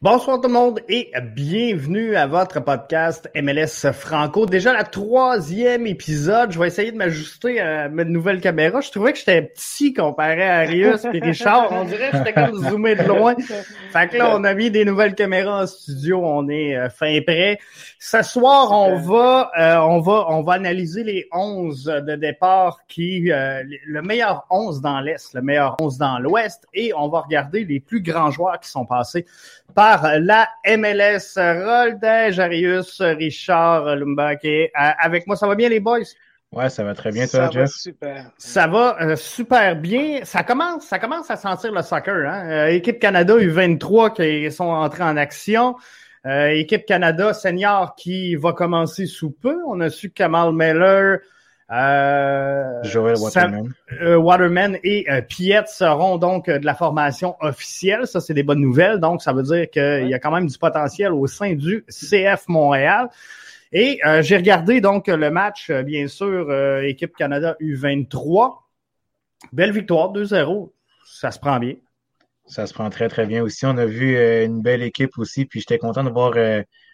Bonsoir tout le monde et bienvenue à votre podcast MLS Franco. Déjà la troisième épisode. Je vais essayer de m'ajuster à ma nouvelle caméra. Je trouvais que j'étais petit comparé à Arius et Richard. On dirait que j'étais comme zoomé de loin. Fait que là, on a mis des nouvelles caméras en studio. On est euh, fin prêt. Ce soir, on va, euh, on va, on va analyser les 11 de départ qui, euh, le meilleur 11 dans l'Est, le meilleur 11 dans l'Ouest et on va regarder les plus grands joueurs qui sont passés par la MLS. Rolde, Jarius, Richard Lumbake. Avec moi, ça va bien les boys? Ouais, ça va très bien, toi, ça Jeff? Va super. Ça va euh, super bien. Ça commence, ça commence à sentir le soccer. Hein? Euh, Équipe Canada U23 qui sont entrés en action. Euh, Équipe Canada senior qui va commencer sous peu. On a su que Kamal Miller, euh, Joel Waterman. euh, Waterman et euh, Piet seront donc euh, de la formation officielle. Ça, c'est des bonnes nouvelles. Donc, ça veut dire qu'il ouais. y a quand même du potentiel au sein du CF Montréal. Et j'ai regardé donc le match, bien sûr, équipe Canada U23. Belle victoire, 2-0. Ça se prend bien. Ça se prend très, très bien aussi. On a vu une belle équipe aussi. Puis j'étais content de voir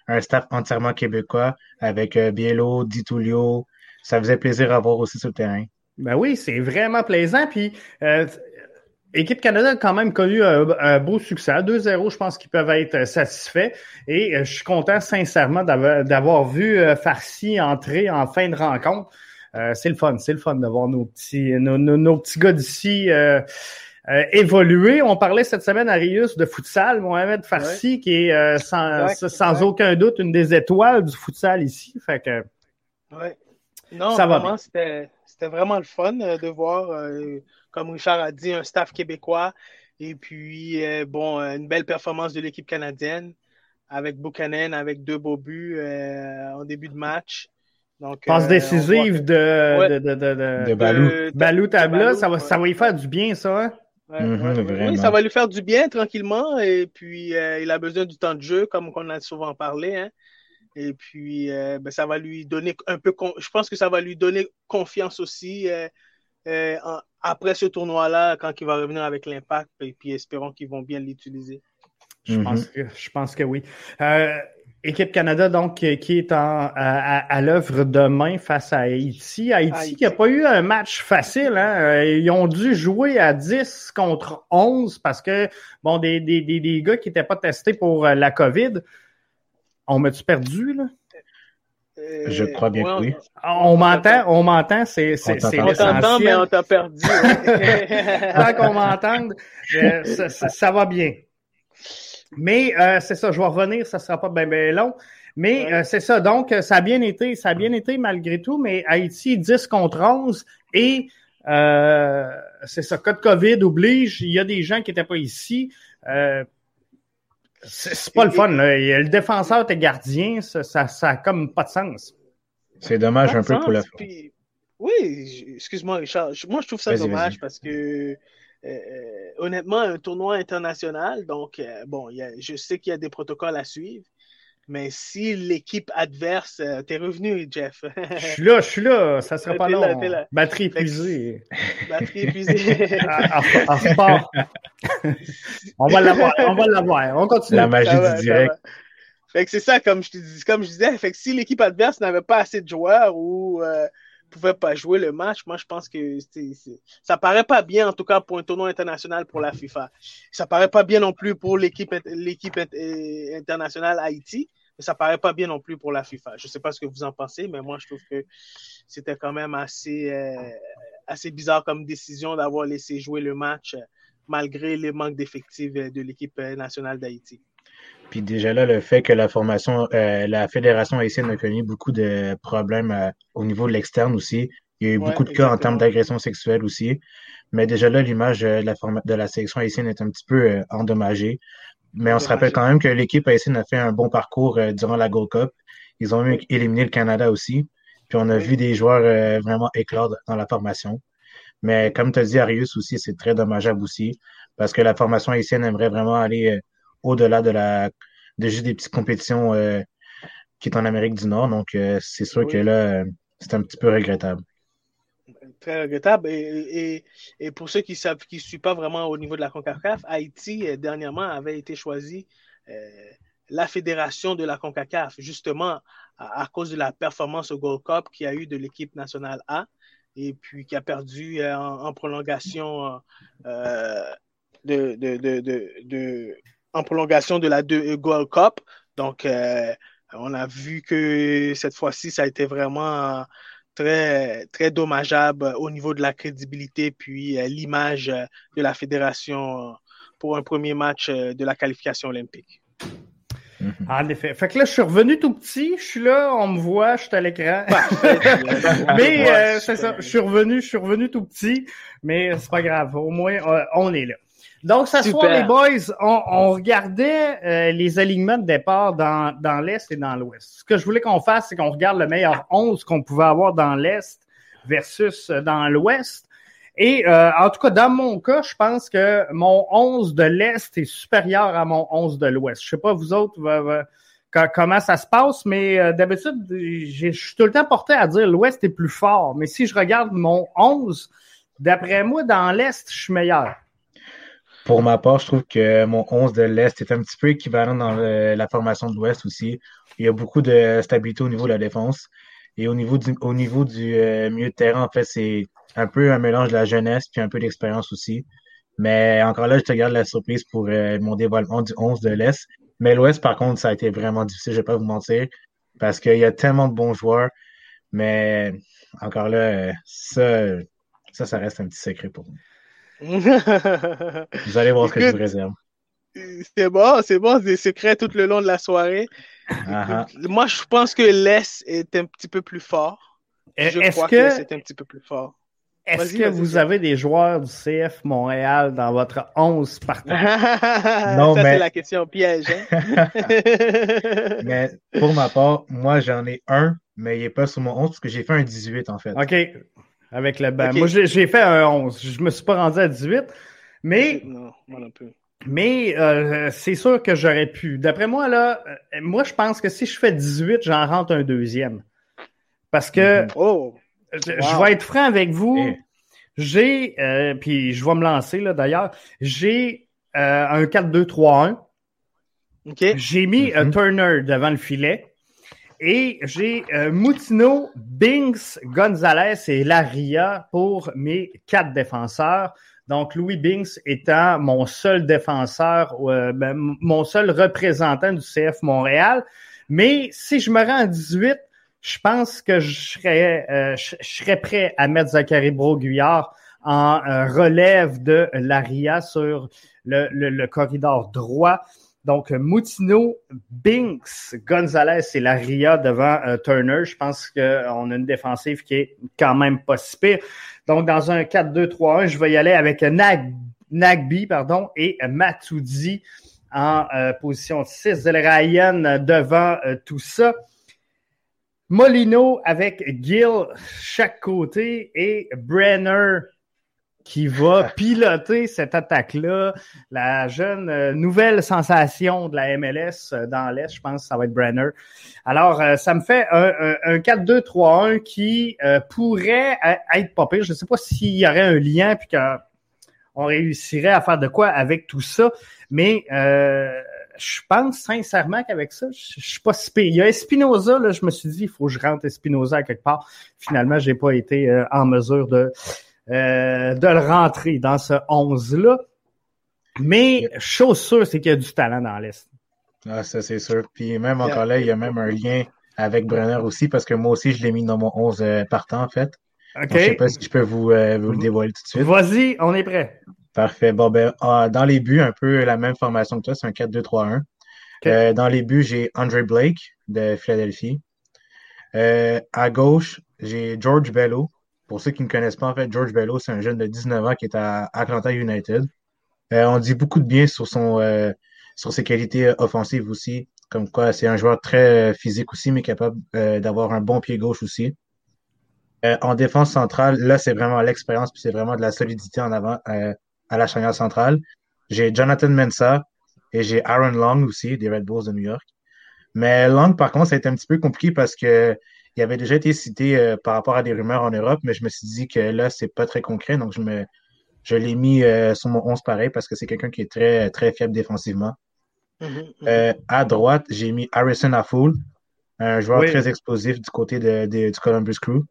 un staff entièrement québécois avec Bielo, Ditulio, ça faisait plaisir à voir aussi sur le terrain. Ben oui, c'est vraiment plaisant. Puis, euh, Équipe Canada a quand même connu un, un beau succès. 2-0, je pense qu'ils peuvent être satisfaits. Et euh, je suis content sincèrement d'avoir vu euh, Farsi entrer en fin de rencontre. Euh, c'est le fun, c'est le fun de voir nos petits, nos, nos, nos petits gars d'ici. Euh, évoluer. On parlait cette semaine à Rius de futsal, Mohamed Farsi, ouais. qui est euh, sans, sans aucun doute une des étoiles du futsal ici. Fait que, ouais. Non, ça vraiment, c'était vraiment le fun euh, de voir, euh, comme Richard a dit, un staff québécois et puis, euh, bon, une belle performance de l'équipe canadienne avec Buchanan, avec deux beaux buts euh, en début de match. Donc, Passe décisive de, ouais. de, de, de, de, de Balou. Balou Tabla, ça va, ça va y faire du bien, ça. Hein? Ouais, mm -hmm, oui, ça va lui faire du bien tranquillement et puis euh, il a besoin du temps de jeu comme on a souvent parlé. Hein. Et puis, euh, ben, ça va lui donner un peu, je pense que ça va lui donner confiance aussi euh, euh, en, après ce tournoi-là, quand il va revenir avec l'impact. Et puis, espérons qu'ils vont bien l'utiliser. Je, mm -hmm. pense que, je pense que oui. Euh, Équipe Canada, donc, qui est en, à, à l'œuvre demain face à Haïti. Haïti, Haïti. qui n'a pas eu un match facile. Hein? Ils ont dû jouer à 10 contre 11 parce que, bon, des, des, des, des gars qui n'étaient pas testés pour la COVID. On m'a-tu perdu, là? Euh, Je crois bien ouais, que oui. On m'entend, on m'entend, c'est c'est On t'entend, mais on t'a perdu. Tant qu'on m'entende, euh, ça, ça, ça, va bien. Mais euh, c'est ça, je vais revenir, ça sera pas bien ben long. Mais ouais. c'est ça, donc ça a bien été, ça a bien été malgré tout, mais Haïti 10 contre 11 et c'est ça, cas de COVID oblige, il y a des gens qui n'étaient pas ici. C'est pas le fun, là. Le défenseur et gardien, ça, ça, ça a comme pas de sens. C'est dommage un peu sens, pour la puis... Oui, excuse-moi, Richard. Moi, je trouve ça dommage parce que, euh, honnêtement, un tournoi international, donc, euh, bon, y a, je sais qu'il y a des protocoles à suivre, mais si l'équipe adverse. Euh, T'es revenu, Jeff. je suis là, je suis là. Ça sera pas long. Là, là. Batterie épuisée. Batterie épuisée. en repart. on va l'avoir. On va l'avoir. On continue. La magie va, du direct. Fait que c'est ça, comme je, te dis, comme je disais. Fait que si l'équipe adverse n'avait pas assez de joueurs ou euh, pouvait pas jouer le match, moi, je pense que c'est, c'est... ça paraît pas bien, en tout cas, pour un tournoi international pour la FIFA. Ça paraît pas bien non plus pour l'équipe, l'équipe internationale Haïti mais ça paraît pas bien non plus pour la FIFA. Je sais pas ce que vous en pensez, mais moi, je trouve que c'était quand même assez, euh, assez bizarre comme décision d'avoir laissé jouer le match euh, malgré les manques d'effectifs de l'équipe nationale d'Haïti. Puis déjà là, le fait que la formation, euh, la fédération haïtienne a connu beaucoup de problèmes euh, au niveau de l'externe aussi. Il y a eu ouais, beaucoup de exactement. cas en termes d'agression sexuelle aussi. Mais déjà là, l'image de la, de la sélection haïtienne est un petit peu euh, endommagée. Mais on se rappelle quand même que l'équipe haïtienne a fait un bon parcours euh, durant la Gold Cup. Ils ont même éliminé le Canada aussi. Puis on a oui. vu des joueurs euh, vraiment éclore dans la formation. Mais comme tu as dit, Arius aussi, c'est très dommageable aussi. Parce que la formation haïtienne aimerait vraiment aller euh, au-delà de la de juste des petites compétitions euh, qui est en Amérique du Nord. Donc c'est sûr oui. que là, c'est un petit peu regrettable. Très regrettable. Et, et, pour ceux qui savent, qui ne suivent pas vraiment au niveau de la CONCACAF, Haïti, euh, dernièrement, avait été choisi euh, la fédération de la CONCACAF, justement à, cause de la performance au Gold Cup qu'il y a eu de l'équipe nationale A, et puis qui a perdu euh, en, prolongation de, de, en prolongation de la Gold Cup. Donc, on a vu que cette fois-ci, ça a été vraiment très, très dommageable au niveau de la crédibilité puis euh, l'image euh, de la fédération euh, pour un premier match de la qualification olympique. Mm-hmm. En effet. Fait que là, je suis revenu tout petit, je suis là, on me voit, je suis à l'écran. mais c'est ça, je suis revenu, je suis revenu tout petit, mais c'est pas grave, au moins on est là. Donc, ce soir, les boys, on, regardait euh, les alignements de départ dans, dans l'Est et dans l'Ouest. Ce que je voulais qu'on fasse, c'est qu'on regarde le meilleur 11 qu'on pouvait avoir dans l'Est versus euh, dans l'Ouest. Et euh, en tout cas, dans mon cas, je pense que mon 11 de l'Est est supérieur à mon 11 de l'Ouest. Je sais pas vous autres comment ça se passe, mais d'habitude, je suis tout le temps porté à dire l'Ouest est plus fort. Mais si je regarde mon 11, d'après moi, dans l'Est, je suis meilleur. Pour ma part, je trouve que mon 11 de l'Est est un petit peu équivalent dans la formation de l'Ouest aussi. Il y a beaucoup de stabilité au niveau de la défense. Et au niveau du, au niveau du euh, milieu de terrain, en fait, c'est un peu un mélange de la jeunesse puis un peu d'expérience aussi. Mais encore là, je te garde la surprise pour euh, mon développement du 11 de l'Est. Mais l'Ouest, par contre, ça a été vraiment difficile, je vais pas vous mentir, parce qu'il y a tellement de bons joueurs. Mais encore là, euh, ça, ça, ça reste un petit secret pour moi. Vous allez voir ce que je vous réserve. C'est bon, c'est bon, des secrets tout le long de la soirée. Ah, ah. Moi, je pense que l'Est est un petit peu plus fort. Je crois que, l'Est est un petit peu plus fort. Est-ce que vous avez des joueurs du CF Montréal dans votre 11 partant? non, Ça, c'est la question piège. Hein? mais pour ma part, moi, j'en ai un, mais il n'est pas sur mon 11 parce que j'ai fait un 18 en fait. OK avec le banc. Moi, j'ai fait un 11. Je me suis pas rendu à 18. Mais. Non, Mais euh, c'est sûr que j'aurais pu. D'après moi, là, euh, moi, je pense que si je fais 18, j'en rentre un deuxième. Parce que mhm. oh. je, vais être franc avec vous. Eh. J'ai, euh, puis je vais me lancer là d'ailleurs, j'ai un 4-2-3-1. J'ai mis un mhm. Turner devant le filet. Et j'ai euh, Moutino, Binks, Gonzalez et Laria pour mes quatre défenseurs. Donc, Louis Binks étant mon seul défenseur, euh, ben, mon seul représentant du CF Montréal. Mais si je me rends à 18, je pense que je serais, euh, je, serais prêt à mettre Zachary Broguillard en relève de Laria sur le, le corridor droit. Donc, Moutino, Binks, Gonzalez et Laria devant euh, Turner. Je pense qu'on a une défensive qui est quand même pas si pire. Donc, dans un 4-2-3-1, je vais y aller avec Nag, Nagby pardon, et Matoudi en euh, position 6. Ryan devant euh, tout ça. Molino avec Gill chaque côté et Brenner qui va piloter cette attaque-là. La jeune euh, nouvelle sensation de la MLS euh, dans l'Est, je pense que ça va être Brenner. Alors, euh, ça me fait un, un, 4-2-3-1 qui pourrait être pire. Je ne sais pas s'il y aurait un lien puis qu'on réussirait à faire de quoi avec tout ça, mais je pense sincèrement qu'avec ça, je, je suis pas si pire. Il y a Espinoza, là, je me suis dit, il faut que je rentre Espinoza quelque part. Finalement, j'ai pas été en mesure de euh, de le rentrer dans ce 11-là. Mais chose sûre, c'est qu'il y a du talent dans l'Est. Ah, ça, c'est sûr. Puis même encore là, il y a même un lien avec Brenner aussi, parce que moi aussi, je l'ai mis dans mon 11 euh, partant, en fait. OK. je sais pas si je peux vous, euh, vous le dévoiler tout de suite. Vas-y, on est prêt. Parfait. Bon, ben, ah, dans les buts, un peu la même formation que toi, c'est un 4-2-3-1. dans les buts, j'ai Andre Blake de Philadelphie. à gauche, j'ai George Bello pour ceux qui ne connaissent pas, en fait, George Bello, c'est un jeune de 19 ans qui est à Atlanta United. Euh, on dit beaucoup de bien sur son euh, sur ses qualités offensives aussi. Comme quoi, c'est un joueur très physique aussi, mais capable euh, d'avoir un bon pied gauche aussi. en défense centrale, là, c'est vraiment l'expérience, puis c'est vraiment de la solidité en avant à la charnière centrale. J'ai Jonathan Mensah et j'ai Aaron Long aussi, des Red Bulls de New York. Mais Long, par contre, ça a été un petit peu compliqué parce que il avait déjà été cité euh, par rapport à des rumeurs en Europe, mais je me suis dit que là, c'est pas très concret, donc je me je l'ai mis euh, sur mon 11 pareil parce que c'est quelqu'un qui est très, très faible défensivement. Mhm, mhm. Euh, à droite, j'ai mis Harrison Affoul, un joueur très explosif du côté de, du Columbus Crew.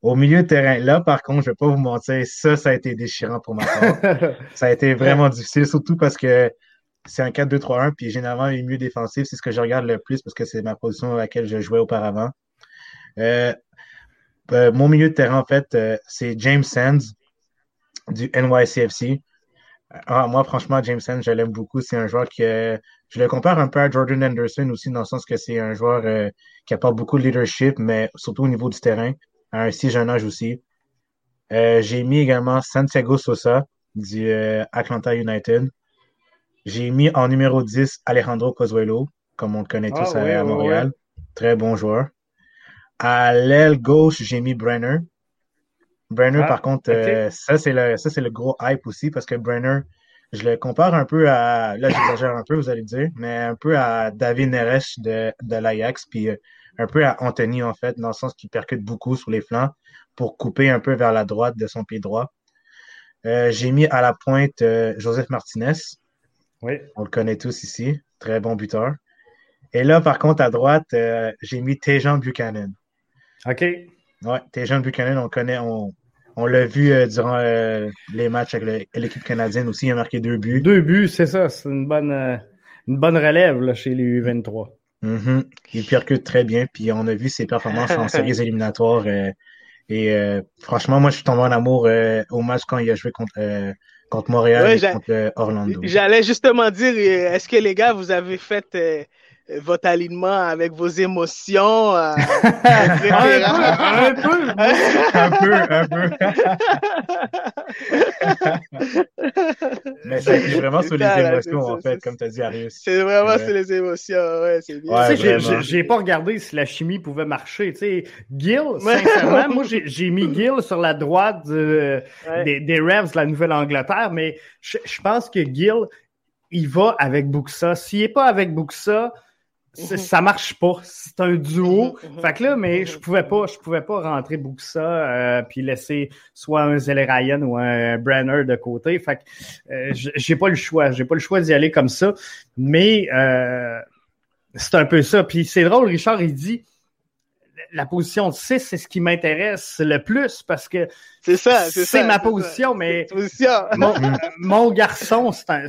Au milieu de terrain, là, par contre, je vais pas vous mentir, ça, ça a été déchirant pour ma part. ça a été vraiment difficile, surtout parce que c'est un 4-2-3-1, puis généralement, les milieux défensifs, c'est ce que je regarde le plus parce que c'est ma position à laquelle je jouais auparavant. Euh, euh, mon milieu de terrain, en fait, euh, c'est James Sands du NYCFC. Ah, moi, franchement, James Sands, je l'aime beaucoup. C'est un joueur que je le compare un peu à Jordan Anderson aussi, dans le sens que c'est un joueur qui apporte beaucoup de leadership, mais surtout au niveau du terrain, à un si jeune âge aussi. J'ai mis également Santiago Sosa du Atlanta United. J'ai mis en numéro 10 Alejandro Cozuelo, comme on le connaît tous ah à, Montréal. Très bon joueur. À l'aile gauche, j'ai mis Brenner. Brenner, ah, par contre, euh, ça, c'est le, ça, c'est le gros hype aussi parce que Brenner, je le compare un peu à, là, j'exagère un peu, vous allez dire, mais un peu à David Neres de, de l'Ajax, puis euh, un peu à Anthony, en fait, dans le sens qu'il percute beaucoup sur les flancs pour couper un peu vers la droite de son pied droit. Euh, j'ai mis à la pointe Joseph Martinez. Oui. On le connaît tous ici. Très bon buteur. Et là, par contre, à droite, j'ai mis Tejan Buchanan. OK. Ouais, Tejan Buchanan, on connaît, on, on l'a vu euh, durant euh, les matchs avec l'équipe canadienne aussi. Il a marqué deux buts. Deux buts, c'est ça. C'est une bonne, euh, une bonne relève là, chez les U23. Mm-hmm. Il percute très bien. Puis on a vu ses performances en séries éliminatoires. et franchement, moi, je suis tombé en amour au match quand il a joué contre, contre Montréal et contre Orlando. J'allais justement dire, est-ce que les gars, vous avez fait votre alignement avec vos émotions. Euh, un, peu, un peu, un peu, Mais c'est vraiment sur les émotions, en fait, comme tu as dit, Arius. C'est vraiment sur les émotions, ouais, c'est bien. Ouais, j'ai pas regardé si la chimie pouvait marcher. Tu sais, Gil, sincèrement, moi, j'ai mis Gil sur la droite des, des Revs de la Nouvelle-Angleterre, mais je, pense que Gil, il va avec Buxa. S'il n'est pas avec Buxa. Ça marche pas. C'est un duo. Mhm, mhm, fait que là, mais je pouvais pas, je pouvais pas rentrer Buxa euh, puis laisser soit un Zeller Ryan ou un Brenner de côté. Fait que euh, j'ai pas le choix. J'ai pas le choix d'y aller comme ça. Mais euh, c'est un peu ça. Puis c'est drôle, Richard, il dit la position de 6, c'est ce qui m'intéresse le plus parce que c'est ça, c'est ma position, mais mon, garçon, c'est un,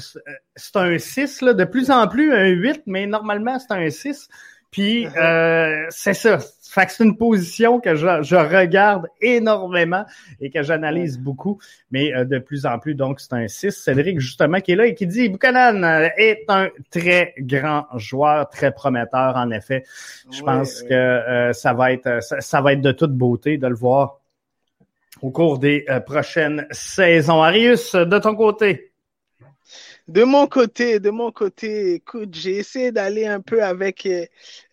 un 6, là, de plus en plus un 8, mais normalement, c'est un 6. Puis uh-huh. euh, c'est ça. Fait que c'est une position que je, je, regarde énormément et que j'analyse beaucoup, mais euh, de plus en plus. Donc, c'est un 6. Cédric, justement, qui est là et qui dit Buchanan euh, est un très grand joueur, très prometteur, en effet. Je pense que ça va être ça, va être de toute beauté de le voir au cours des prochaines saisons. Arius, de ton côté? De mon côté, de mon côté, écoute, j'ai essayé d'aller un peu avec, euh,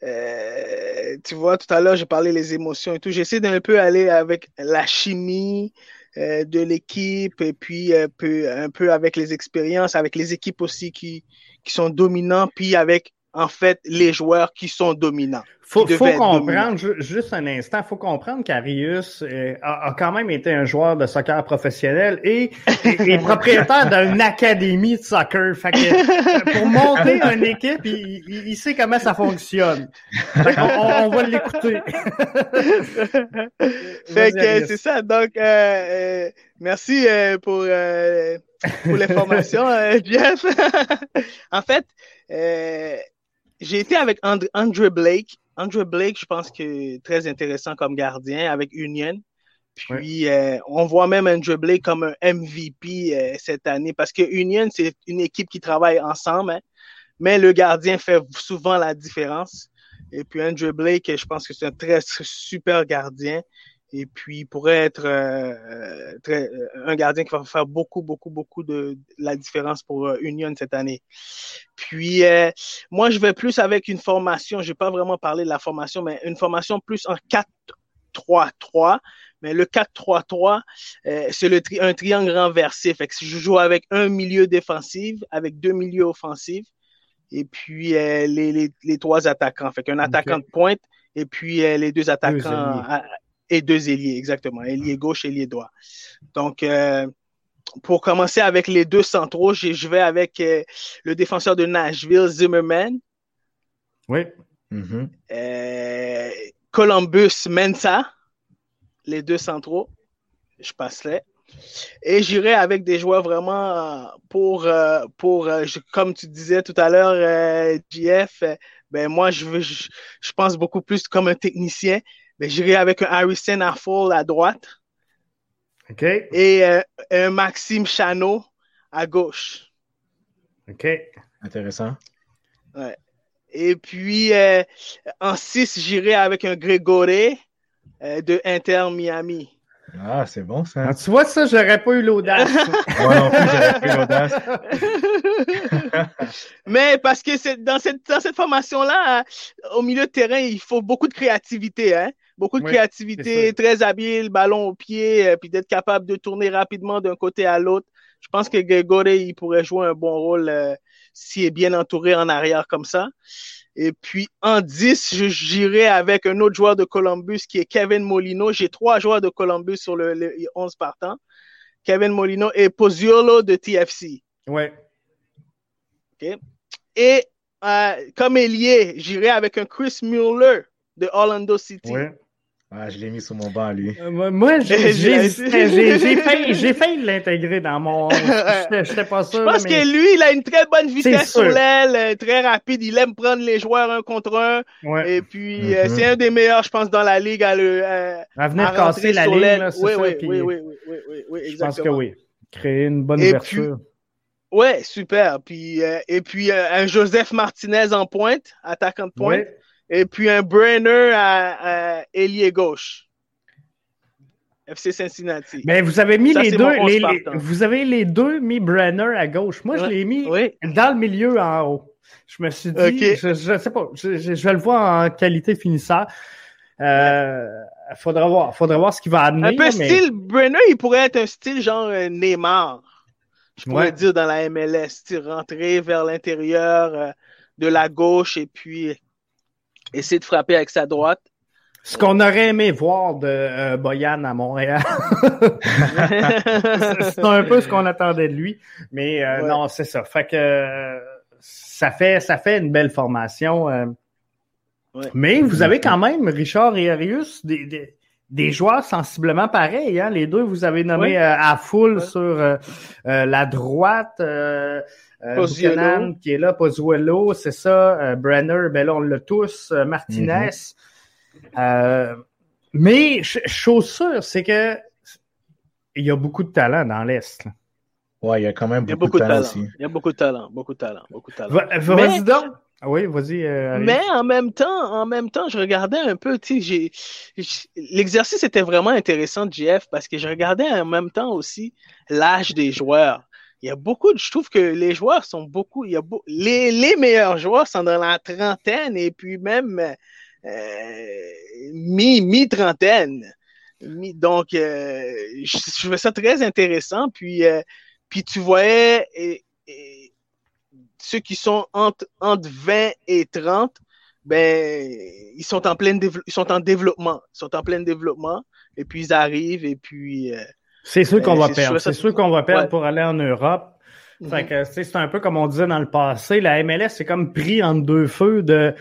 euh, tu vois, tout à l'heure, j'ai parlé les émotions et tout. J'ai essayé d'un peu aller avec la chimie euh, de l'équipe et puis un peu, un peu avec les expériences, avec les équipes aussi qui, qui sont dominants, puis avec en fait, les joueurs qui sont dominants. Faut, faut comprendre, juste un instant, faut comprendre qu'Arius euh, a, quand même été un joueur de soccer professionnel et est propriétaire d'une académie de soccer. Fait que, euh, pour monter une équipe, il, il, sait comment ça fonctionne. Fait on, va l'écouter. fait que c'est ça. Donc, euh, euh merci pour, pour l'information, Jeff. en fait, j'ai été avec Andrew Blake. Andrew Blake, je pense que très intéressant comme gardien avec Union. Puis euh, on voit même Andrew Blake comme un MVP euh, cette année parce que Union, c'est une équipe qui travaille ensemble, hein. mais le gardien fait souvent la différence. Et puis Andrew Blake, je pense que c'est un très super gardien. Et puis, il pourrait être euh, euh, très, euh, un gardien qui va faire beaucoup, beaucoup, beaucoup de, la différence pour Union cette année. Puis, moi, je vais plus avec une formation. Je n'ai pas vraiment parlé de la formation, mais une formation plus en 4-3-3. Mais le 4-3-3, c'est le un triangle renversé. Fait que si je joue avec un milieu défensif, avec deux milieux offensifs, et puis les, les, les, trois attaquants. Fait qu'un attaquant de pointe et puis les deux attaquants et deux ailiers, exactement, ailier gauche, ailier droit. Donc, pour commencer avec les deux centraux, je vais avec le défenseur de Nashville, Zimmerman. Oui. Mm-hmm. Columbus, Mensa, les deux centraux. Je passerai. Et j'irai avec des joueurs vraiment euh, pour, euh, pour euh, comme tu disais tout à l'heure, JF, ben moi, je, veux, je, pense beaucoup plus comme un technicien. Ben, j'irai avec un Harrison Affle à droite. OK. Et un Maxime Chano à gauche. OK. Intéressant. Ouais. Et puis, en 6, j'irai avec un Grégory de Inter Miami. Ah, c'est bon ça. Ah, tu vois, ça, j'aurais pas eu l'audace. Moi non plus, j'aurais pas eu l'audace. Mais parce que dans cette, dans cette formation-là, au milieu de terrain, il faut beaucoup de créativité. Hein? Beaucoup de créativité, très habile, ballon au pied, euh, puis d'être capable de tourner rapidement d'un côté à l'autre. Je pense que Grégory, il pourrait jouer un bon rôle euh, s'il est bien entouré en arrière comme ça. Et puis en 10, j'irai avec un autre joueur de Columbus qui est Kevin Molino. J'ai trois joueurs de Columbus sur le, 11 partant. Kevin Molino et Pozzuolo de TFC. Ouais. OK. Et euh, comme ailier, j'irai avec un Chris Mueller de Orlando City. Ouais. Ah, je l'ai mis sur mon banc, lui. Euh, moi, j'ai failli, failli l'intégrer dans mon. J'étais pas sûr. Je pense que lui, il a une très bonne vitesse sur l'aile, euh, très rapide. Il aime prendre les joueurs un contre un. Et puis, euh, mm-hmm. c'est un des meilleurs, je pense, dans la ligue à le. à venir casser la ligne, oui, oui, oui, oui, oui, oui, exactement. Je pense que oui. Créer une bonne ouverture. ouais, super. Puis, et puis, un Joseph Martinez en pointe, attaquant de pointe et puis un Brenner à, ailier gauche. FC Cincinnati. Mais vous avez mis les deux, vous avez les deux mis Brenner à gauche. Moi, je l'ai mis dans le milieu en haut. Je me suis dit, je, je, sais pas, je, je, vais le voir en qualité finisseur. Euh, faudra voir, faudra voir ce qu'il va amener. Un peu style Brenner, il pourrait être un style genre euh, Neymar. Je pourrais dire dans la MLS, rentrer vers l'intérieur euh, de la gauche et puis essayer de frapper avec sa droite. Ce qu'on aurait aimé voir de euh, Boyan à Montréal. c'est un peu ce qu'on attendait de lui. Mais euh, non, c'est ça. Fait que ça fait ça fait une belle formation. Euh. Mais vous avez quand même, Richard et Arius, des, des, joueurs sensiblement pareils. Hein? Les deux, vous avez nommé à full sur la droite. Euh, qui est là, Pozuelo, c'est ça. Euh, Brenner, ben là, on l'a tous. Euh, Martinez. Mm-hmm. mais chose sûre, c'est que il y a beaucoup de talent dans l'Est. Ouais, il y a quand même beaucoup, de talent, aussi. Il y a beaucoup de talent, beaucoup de talent, beaucoup de talent. Vas-y donc. Ah oui, vas-y. mais en même temps, en même temps, je regardais un peu, tu sais, l'exercice était vraiment intéressant, Jeff, parce que je regardais en même temps aussi l'âge des joueurs il y a beaucoup de, je trouve que les joueurs sont beaucoup, il y a les, les meilleurs joueurs sont dans la trentaine et puis même euh, mi, mi-trentaine. donc, euh, je, trouvais ça très intéressant. Puis, euh, puis tu voyais et, ceux qui sont entre, entre 20 et 30, ben, ils sont en plein ils sont en développement. Ils sont en plein développement. Et puis ils arrivent et puis euh, c'est sûr qu'on va perdre. C'est sûr qu'on va perdre pour aller en Europe. Fait mhm. que c'est un peu comme on disait dans le passé, la MLS c'est comme pris entre deux feux de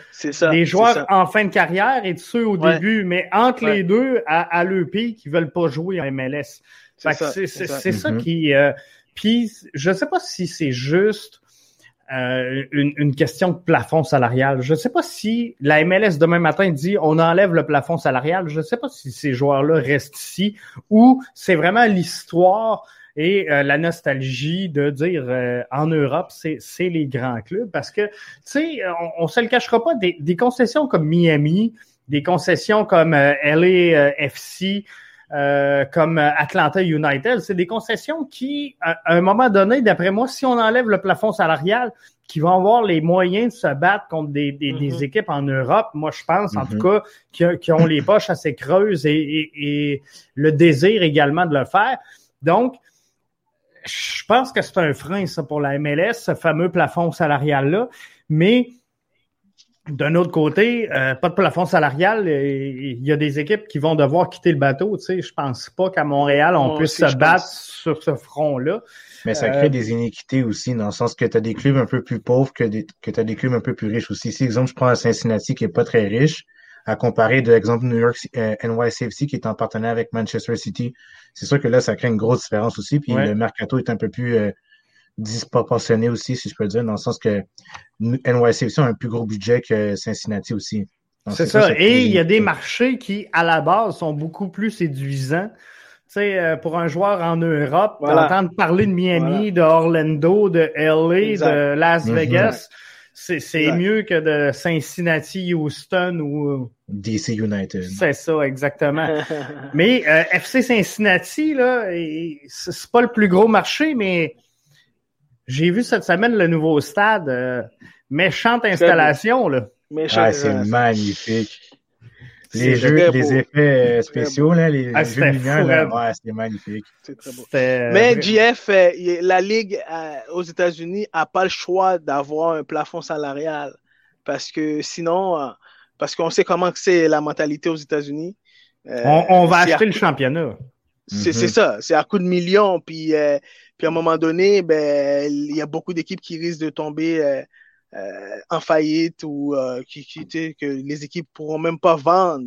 des joueurs en fin de carrière et de ceux au début, mais entre les deux à, à l'EP qui veulent pas jouer en MLS. C'est ça, mhm. qui. Euh, puis je sais pas si c'est juste euh, une, question de plafond salarial. Je ne sais pas si la MLS demain matin dit on enlève le plafond salarial. Je ne sais pas si ces joueurs-là restent ici ou c'est vraiment l'histoire et euh, la nostalgie de dire euh, en Europe, c'est les grands clubs. Parce que, tu sais, on, ne se le cachera pas, des, des, concessions comme Miami, des concessions comme LAFC, euh, comme Atlanta United. C'est des concessions qui, à, un moment donné, d'après moi, si on enlève le plafond salarial, qui vont avoir les moyens de se battre contre des, des, mm-hmm. équipes en Europe, moi je pense en tout mm-hmm. cas, qui, ont les poches assez creuses et, et, le désir également de le faire. Donc, je pense que c'est un frein, ça, pour la MLS, ce fameux plafond salarial-là. Mais d'un autre côté, euh, pas de plafond salarial. Il y a des équipes qui vont devoir quitter le bateau. Tu sais, je pense pas qu'à Montréal, on puisse se battre sur ce front-là. Mais ça crée des inéquités aussi, dans le sens que tu as des clubs un peu plus pauvres que, que tu as des clubs un peu plus riches aussi. Si, exemple, je prends Cincinnati qui est pas très riche, à comparer de l'exemple New York euh, NYCFC qui est en partenariat avec Manchester City, c'est sûr que là, ça crée une grosse différence aussi. Puis le mercato est un peu plus euh, disproportionné aussi, si je peux dire, dans le sens que NYCFC a un plus gros budget que Cincinnati aussi. C'est ça. Et il y a des marchés qui, à la base, sont beaucoup plus séduisants. Tu sais, euh, pour un joueur en Europe, d'entendre parler de Miami, de Orlando, de LA, de Las mm-hmm. Vegas, c'est mieux que de Cincinnati, Houston ou DC United. C'est ça, exactement. mais euh, FC Cincinnati, là, c'est pas le plus gros marché, mais j'ai vu cette semaine le nouveau stade. Euh, méchante installation, là. ah, c'est magnifique. Les jeux, les effets euh, spéciaux, là, les ah, jeux lumière, là, ouais, c'était magnifique. C'est très beau. Mais GF, euh, la Ligue aux États-Unis a pas le choix d'avoir un plafond salarial. Parce que sinon, parce qu'on sait comment c'est la mentalité aux États-Unis. on, va acheter le championnat. C'est mm-hmm. ça, c'est à coup de millions. Puis, puis à un moment donné, ben, il y a beaucoup d'équipes qui risquent de tomber euh, euh, en faillite ou euh, qui, qui que les équipes pourront même pas vendre.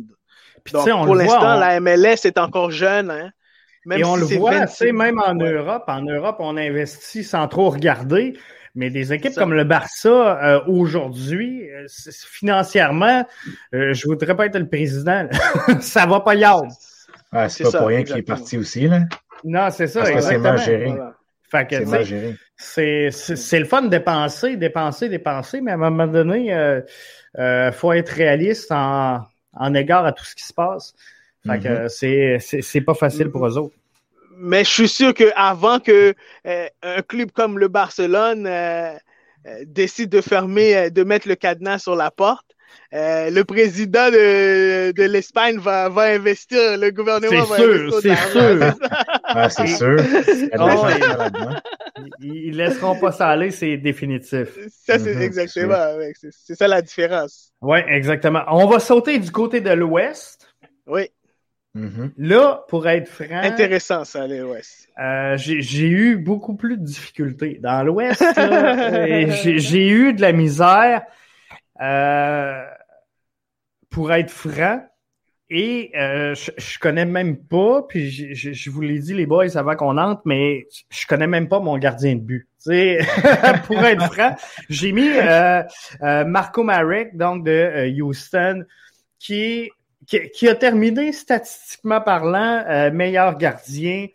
Donc, pour l'instant, la MLS est encore jeune. Hein, même et on le voit, même en Europe. En Europe, on investit sans trop regarder. Mais des équipes comme le Barça, aujourd'hui, financièrement, je voudrais pas être le président. ça va pas y avoir. Ah, c'est pas pour rien qu'il est parti aussi, là. Non, c'est ça. Parce c'est mal géré c'est le fun de dépenser, dépenser, dépenser, mais à un moment donné, il euh, euh, faut être réaliste en, en, égard à tout ce qui se passe. Fait que mm-hmm. c'est pas facile pour eux autres. Mais je suis sûr qu'avant que euh, un club comme le Barcelone décide de fermer, de mettre le cadenas sur la porte, euh, le président de, de l'Espagne va, va investir, le gouvernement va sûr, investir. C'est sûr, ah, c'est sûr. ils, ne laisseront pas ça aller, c'est définitif. Ça, c'est mhm, exactement, c'est ça la différence. Oui, exactement. On va sauter du côté de l'Ouest. Oui. Mhm. Là, pour être franc. Intéressant, ça, l'Ouest. Euh, j'ai eu beaucoup plus de difficultés. Dans l'Ouest, j'ai eu de la misère. Euh, pour être franc, et euh, je, connais même pas, puis je, je, vous l'ai dit les boys avant qu'on entre, mais je connais même pas mon gardien de but. pour être franc, j'ai mis euh, euh, Marco Marek, donc de euh, Houston, qui, qui, qui, a terminé statistiquement parlant meilleur gardien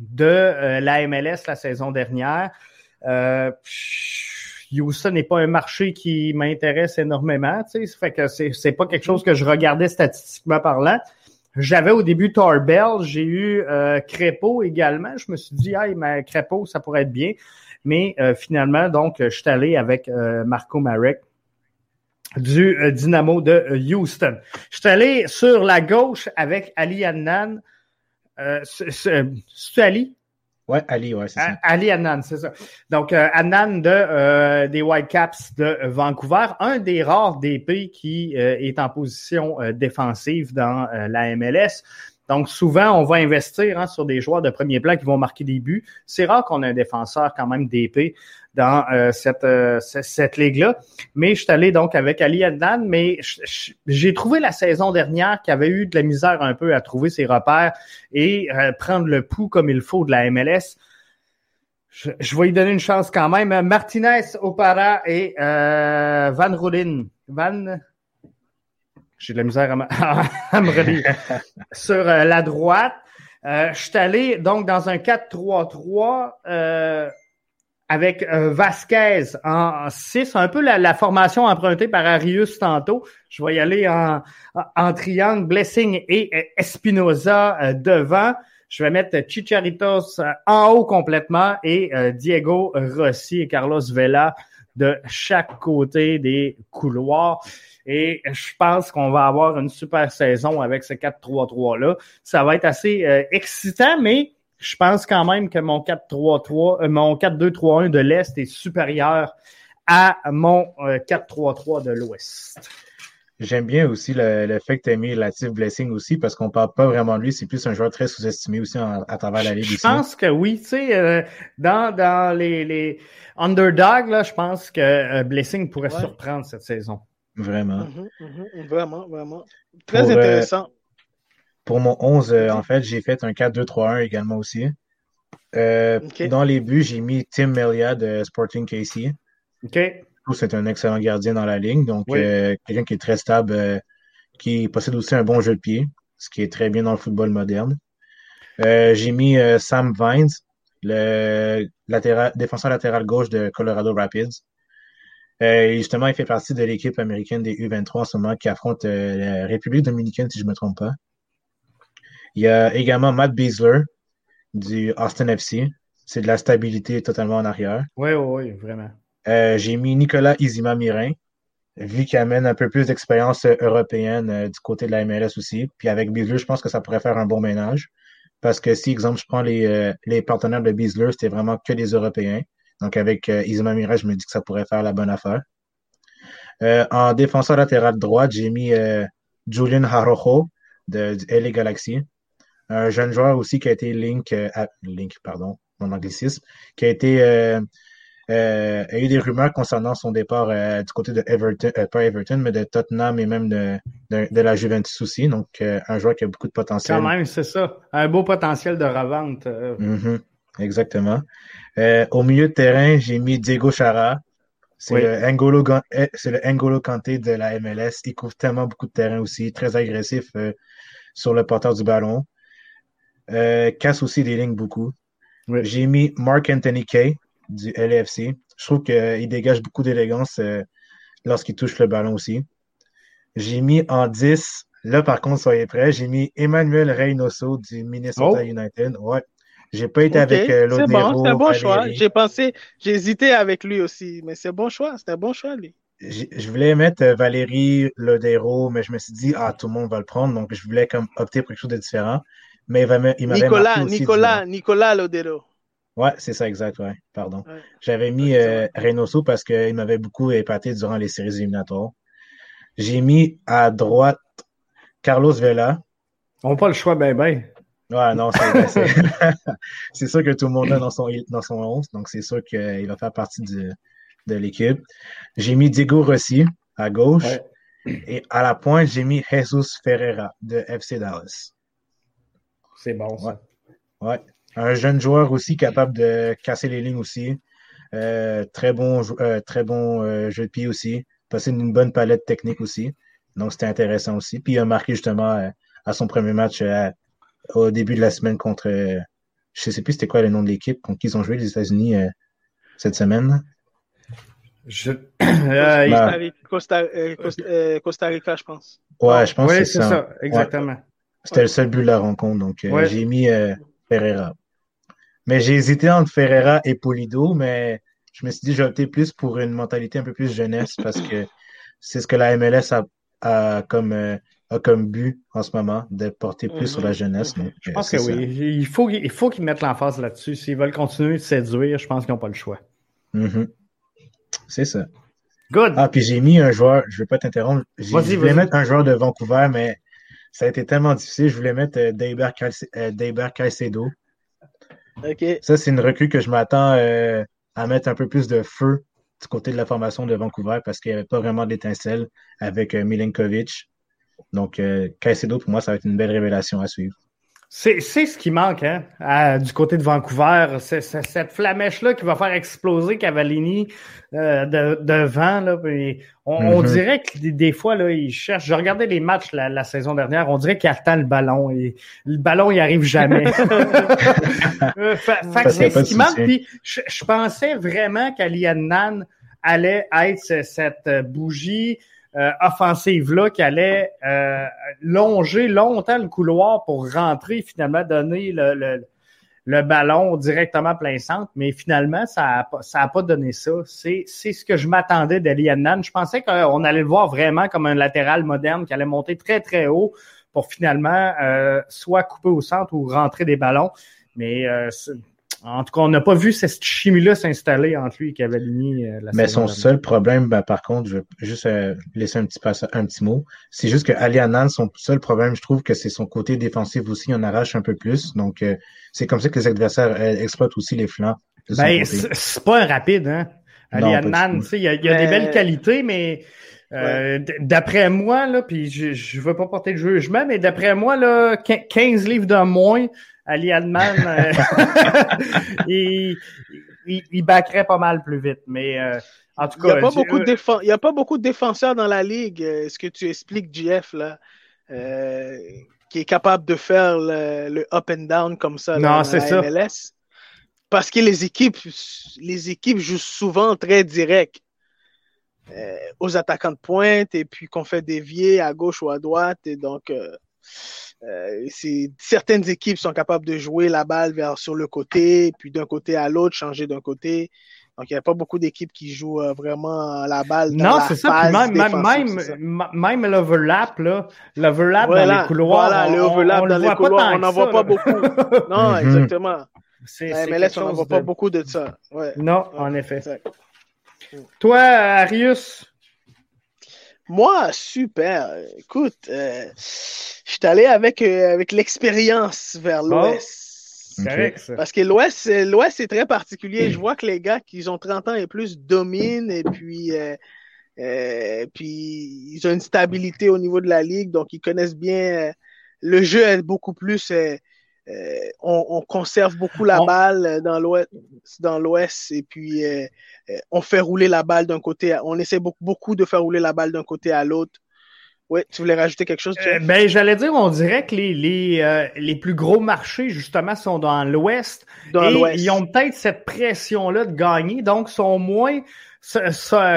de la MLS la saison dernière. Houston n'est pas un marché qui m'intéresse énormément, tu sais, fait que c'est, pas quelque chose que je regardais statistiquement parlant. J'avais au début Torbell, j'ai eu euh, Crépeau également. Je me suis dit, ah, mais Crépeau, ça pourrait être bien. Mais euh, finalement, donc, je suis allé avec euh, Marco Marek du euh, Dynamo de Houston. Je suis allé sur la gauche avec Ali Adnan. c'est Ali? Ouais, Ali, ouais, c'est ça. Ali Annan, c'est ça. Donc, euh, Annan de, euh, des Whitecaps de Vancouver, un des rares DP qui euh, est en position euh, défensive dans la MLS. Donc, souvent, on va investir hein, sur des joueurs de premier plan qui vont marquer des buts. C'est rare qu'on ait un défenseur quand même d'épée dans euh, cette, euh, cette ligue-là. Mais je suis allé donc avec Ali Adnan, mais j'ai trouvé la saison dernière qu'il avait eu de la misère un peu à trouver ses repères et euh, prendre le pouls comme il faut de la MLS. Je, vais lui donner une chance quand même. Martinez, Opara et Van Rodin. Van... J'ai de la misère à, me relire. Sur la droite, je suis allé donc dans un 4-3-3 avec euh, Vasquez en 6, un peu la, formation empruntée par Arius tantôt. Je vais y aller en, en triangle, Blessing et euh, Espinoza euh, devant. Je vais mettre Chicharitos en haut complètement et Diego Rossi et Carlos Vela de chaque côté des couloirs. Et je pense qu'on va avoir une super saison avec ce 4-3-3-là. Ça va être assez excitant, mais je pense quand même que mon 4-3-3, euh, mon 4-2-3-1 de l'Est est supérieur à mon 4-3-3 de l'Ouest. J'aime bien aussi le, fait que tu aies mis Latif Blessing aussi parce qu'on parle pas vraiment de lui. C'est plus un joueur très sous-estimé aussi à travers la Ligue. Je pense que oui. Tu sais, euh, dans, dans les, les underdogs, là, je pense que euh, Blessing pourrait surprendre cette saison. Vraiment. Mhm, mhm, vraiment, vraiment. Très euh, intéressant. Pour mon 11, en fait, j'ai fait un 4-2-3-1 également aussi. Dans les buts, j'ai mis Tim Melia de Sporting KC. C'est un excellent gardien dans la ligne. Donc, euh, quelqu'un qui est très stable, euh, qui possède aussi un bon jeu de pied, ce qui est très bien dans le football moderne. Euh, j'ai mis Sam Vines, le défenseur latéral gauche de Colorado Rapids. justement, il fait partie de l'équipe américaine des U23 en ce moment qui affronte la République dominicaine, si je ne me trompe pas. Il y a également Matt Beasler du Austin FC. C'est de la stabilité totalement en arrière. Oui, oui, oui, vraiment. Euh, j'ai mis Nicolas Izima-Mirin, vu qu'il amène un peu plus d'expérience euh, européenne euh, du côté de la MLS aussi. Puis avec Beasler, je pense que ça pourrait faire un bon ménage. Parce que si, exemple, je prends les, les partenaires de Beasler, c'était vraiment que des Européens. Donc avec Izima Mirin, je me dis que ça pourrait faire la bonne affaire. en défenseur latéral droit, j'ai mis Julian Harojo de, du LA Galaxy. Un jeune joueur aussi qui a été Link, Link, pardon, mon anglicisme, qui a été euh, il y a eu des rumeurs concernant son départ euh, du côté de Everton, euh, pas Everton, mais de Tottenham et même de, de, la Juventus aussi. Donc, un joueur qui a beaucoup de potentiel. Quand même, c'est ça. Un beau potentiel de revente. Mm-hmm. Exactement. au milieu de terrain, j'ai mis Diego Chara. C'est le Angolo, c'est le Kanté de la MLS. Il couvre tellement beaucoup de terrain aussi, très agressif sur le porteur du ballon. Casse aussi des lignes beaucoup. J'ai mis Mark Anthony Kay du LFC. Je trouve qu'il dégage beaucoup d'élégance euh, lorsqu'il touche le ballon aussi. J'ai mis en 10, là par contre, soyez prêts, j'ai mis Emmanuel Reynoso du Minnesota oh. United. Ouais. J'ai pas été avec euh, C'est bon, c'est un bon choix. J'ai pensé, j'ai hésité avec lui aussi, mais c'est un bon choix. C'est un bon choix, lui. Je voulais mettre euh, Valérie Lodero, mais je me suis dit, ah, tout le monde va le prendre, donc je voulais comme opter pour quelque chose de différent. Mais il m'avait Nicolas, Nicolas, Nicolas Lodero. Ouais, c'est ça, exact, ouais. Pardon. J'avais mis euh, Reynoso parce qu'il m'avait beaucoup épaté durant les séries éliminatoires. J'ai mis à droite Carlos Vela. On n'a pas le choix, ben ben. Ouais, non, c'est sûr que tout le monde est dans son, dans son 11, donc c'est sûr qu'il va faire partie de l'équipe. J'ai mis Diego Rossi à gauche. Et à la pointe, j'ai mis Jesus Ferreira de FC Dallas. C'est bon, ça. ouais. Un jeune joueur aussi capable de casser les lignes aussi. Euh, très bon, euh, très bon euh, jeu de pied aussi. Passer une bonne palette technique aussi. Donc, c'était intéressant aussi. Puis, il a marqué justement à son premier match au début de la semaine contre. je ne sais plus c'était quoi le nom de l'équipe contre qui ils ont joué les États-Unis cette semaine. Je... Bah. Costa, Costa, Rica, je pense. Ouais, je pense que c'est ça. Exactement. C'était le seul but de la rencontre. Donc, j'ai mis Ferreira. Mais j'ai hésité entre Ferreira et Polido, mais je me suis dit, j'ai opté plus pour une mentalité un peu plus jeunesse parce que c'est ce que la MLS a, comme, euh, a comme but en ce moment, de porter plus sur la mhm. jeunesse. je pense que oui. Il faut, il faut qu'ils mettent l'emphase là-dessus. S'ils veulent continuer de séduire, je pense qu'ils n'ont pas le choix. Mhm. C'est ça. Good. Ah, puis j'ai mis un joueur, je ne vais pas t'interrompre. Je voulais mettre un joueur de Vancouver, mais ça a été tellement difficile. Je voulais mettre euh, Daybert Caicedo. Ça, c'est une recrue que je m'attends euh, à mettre un peu plus de feu du côté de la formation de Vancouver parce qu'il n'y avait pas vraiment d'étincelle avec euh, Milenkovic. Donc, euh, Caicedo, pour moi, ça va être une belle révélation à suivre. C'est ce qui manque hein, du côté de Vancouver. C'est cette flamèche-là qui va faire exploser Cavallini euh, de, devant. Là, on, mm-hmm. dirait que des, fois, là, il cherche. Je regardais les matchs la, saison dernière, on dirait qu'il attend le ballon. Et le ballon, il arrive jamais. euh, c'est ce qui manque. Puis, je, pensais vraiment qu'Alian allait être cette bougie euh, offensive-là qui allait euh, longer longtemps le couloir pour rentrer, finalement donner le, le, ballon directement plein centre, mais finalement, ça n'a ça a pas donné ça. C'est ce que je m'attendais d'Elian Je pensais qu'on allait le voir vraiment comme un latéral moderne qui allait monter très, très haut pour finalement euh, soit couper au centre ou rentrer des ballons. Mais en tout cas, on n'a pas vu cette chimie-là s'installer entre lui et Cavallini euh, la Mais son seul problème, ben, par contre, je vais juste euh, laisser un petit, un petit mot. C'est juste que Ali son seul problème, je trouve que c'est son côté défensif aussi, on arrache un peu plus. Donc, euh, c'est comme ça que les adversaires exploitent aussi les flancs. Ben, c'est pas un rapide, hein? Ali il y a, y a des belles qualités, mais d'après moi, là, puis je, je veux pas porter de jugement, mais d'après moi, là, 15 livres de moins, Ali Adman, euh, il, il, backerait pas mal plus vite. Mais euh, en tout cas. Il n'y a, pas beaucoup de a pas beaucoup de défenseurs dans la ligue, euh, ce que tu expliques, JF, là, qui est capable de faire le, up and down comme ça non, c'est ça. MLS. Parce que les équipes, les équipes jouent souvent très direct. aux attaquants de pointe et puis qu'on fait dévier à gauche ou à droite et donc euh, certaines équipes sont capables de jouer la balle vers sur le côté, puis d'un côté à l'autre, changer d'un côté. Donc, il n'y a pas beaucoup d'équipes qui jouent euh, vraiment la balle. Dans non, c'est ça. même, même, même l'overlap, là, l'overlap dans les couloirs. Voilà, l'overlap dans les couloirs, on n'en voit pas beaucoup. non, mhm. exactement. C'est, MLS, on n'en voit pas beaucoup de ça. Ouais. Non, en effet. Toi, Arius, moi, super. Écoute, euh, je suis allé avec, euh, avec l'expérience vers l'Ouest. Parce que l'Ouest, l'Ouest, c'est très particulier. Je vois que les gars qui ont 30 ans et plus dominent et puis, euh, puis ils ont une stabilité au niveau de la ligue, donc ils connaissent bien. le jeu est beaucoup plus euh, on, conserve beaucoup la balle dans l'ouest, dans l'ouest et puis euh, euh, on fait rouler la balle d'un côté. On essaie beaucoup, beaucoup de faire rouler la balle d'un côté à l'autre. Oui, tu voulais rajouter quelque chose? ben, j'allais dire, on dirait que les, les, les plus gros marchés, justement, sont dans l'Ouest. Dans l'Ouest. Ils ont peut-être cette pression-là de gagner, donc sont moins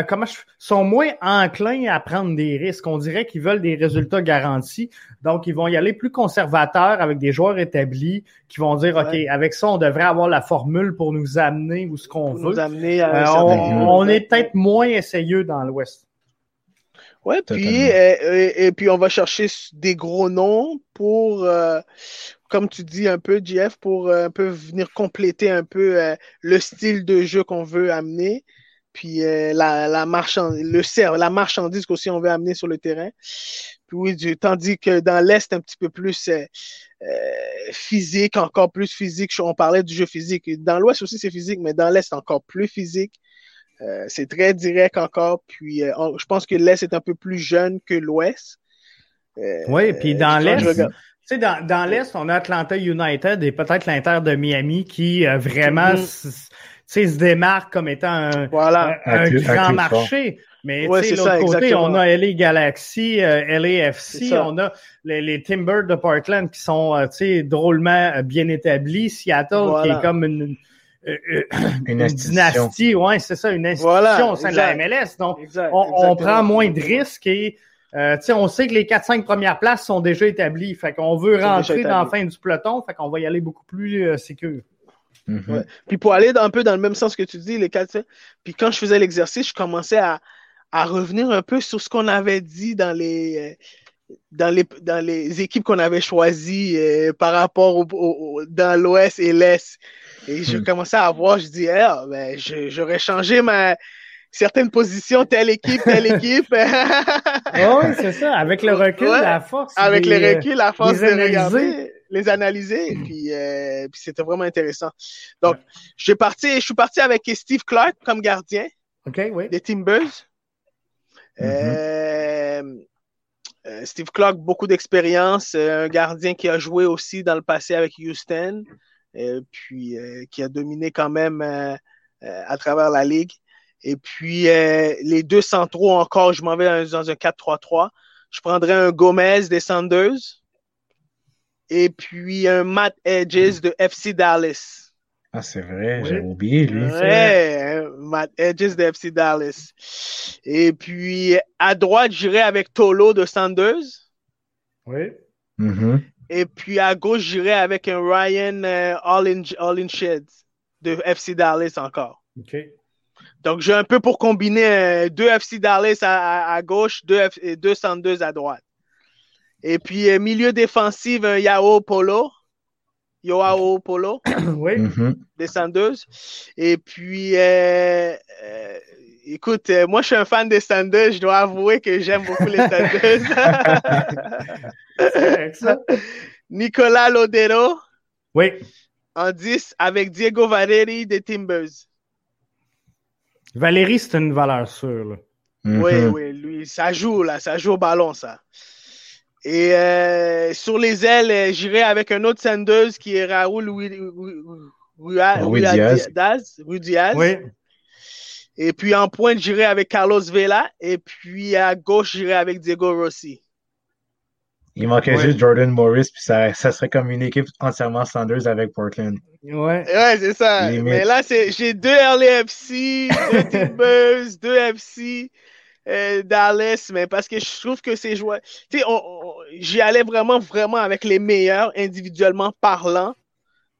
comment sont moins enclins à prendre des risques. On dirait qu'ils veulent des résultats garantis. Donc, ils vont y aller plus conservateurs avec des joueurs établis qui vont dire, OK, avec ça, on devrait avoir la formule pour nous amener où ce qu'on veut. Nous amener euh, on, est peut-être moins essayeux dans l'Ouest. Ouais, puis euh, et, puis on va chercher des gros noms pour, euh, comme tu dis un peu, Jeff, pour un peu venir compléter un peu le style de jeu qu'on veut amener puis euh, la, la, le la marchandise qu'aussi on veut amener sur le terrain. Puis oui, tandis que dans l'Est, un petit peu plus euh, euh, physique, encore plus physique. On parlait du jeu physique. Dans l'Ouest aussi, c'est physique, mais dans l'Est, encore plus physique. c'est très direct encore. Puis je pense que l'Est est un peu plus jeune que l'Ouest. oui, puis dans l'Est, tu sais, dans, dans l'Est, on a Atlanta United et peut-être l'Inter de Miami qui vraiment mm-hmm sais, se démarque comme étant un, voilà. un, grand marché. Mais ouais, de l'autre côté, on a LA Galaxy, euh, LAFC, on a les, les, Timbers de Portland qui sont euh, sais, drôlement euh, bien établis, Seattle qui est comme une, euh, une, une dynastie, ouais, c'est ça, une institution au sein de la MLS. Donc, on, on, prend moins de risques et euh, on sait que les 4-5 premières places sont déjà établies. Fait qu'on veut rentrer dans la fin du peloton, fait qu'on va y aller beaucoup plus euh. Mm-hmm. Puis pour aller un peu dans le même sens que tu dis, les quatre, puis quand je faisais l'exercice, je commençais à, à, revenir un peu sur ce qu'on avait dit dans les, dans les, dans les équipes qu'on avait choisies euh, par rapport au, dans l'Ouest et l'Est. Et je mm. commençais à voir, je dis, ah, ben, j'aurais changé ma, certaines positions, telle équipe, telle équipe. oui, c'est ça. Avec le recul, la force. Avec le recul, la force de regarder les analyser. Puis, euh, puis c'était vraiment intéressant. Donc, je suis parti avec Steve Clark comme gardien des Timbers. Mm-hmm. Euh, euh, Steve Clark, beaucoup d'expérience, un gardien qui a joué aussi dans le passé avec Houston, puis qui a dominé quand même à travers la ligue. Et puis, les deux centraux encore, je m'en vais dans, un 4-3-3. Je prendrais un Gomez des Sanders et puis un Matt Edges de FC Dallas. Ah, c'est vrai, j'ai oublié, lui. Ouais, Matt Edges de FC Dallas. Et puis, à droite, j'irai avec Tolo de Sanders. Oui. Mm-hmm. Et puis, à gauche, j'irai avec un Ryan euh, All, in, All in Sheds de FC Dallas encore. OK. Donc, j'ai un peu pour combiner euh, deux FC Dallas à, à, gauche, deux, F, deux Sanders à droite. Et puis, euh, milieu défensif, un Yao Polo. Yoao Polo. oui. Mhm. des Sanders. Et puis, euh, euh, écoute, euh, moi, je suis un fan des Sanders. Je dois avouer que j'aime beaucoup les ça. Nicolas Lodero Oui. en 10 avec Diego Valeri des Timbers. Valérie, c'est une valeur sûre. là. Oui, Mhm. oui, lui, ça joue, là, ça joue au ballon, ça. Et euh, sur les ailes, euh, j'irai avec un autre Sanders qui est Raoul Rui- Rui- Rui- Rui Rui- Diaz. Oui. Et puis en pointe, j'irai avec Carlos Vela. Et puis à gauche, j'irai avec Diego Rossi. Il manquait Ouais. juste Jordan Morris, puis ça, ça serait comme une équipe entièrement Sanders avec Portland. Ouais. Ouais, c'est ça. Limite. Mais là, c'est, j'ai deux LAFC, deux Timbers, deux FC, euh, Dallas, mais parce que je trouve que ces joueurs, tu sais, on- on- j'y allais vraiment, vraiment avec les meilleurs individuellement parlant.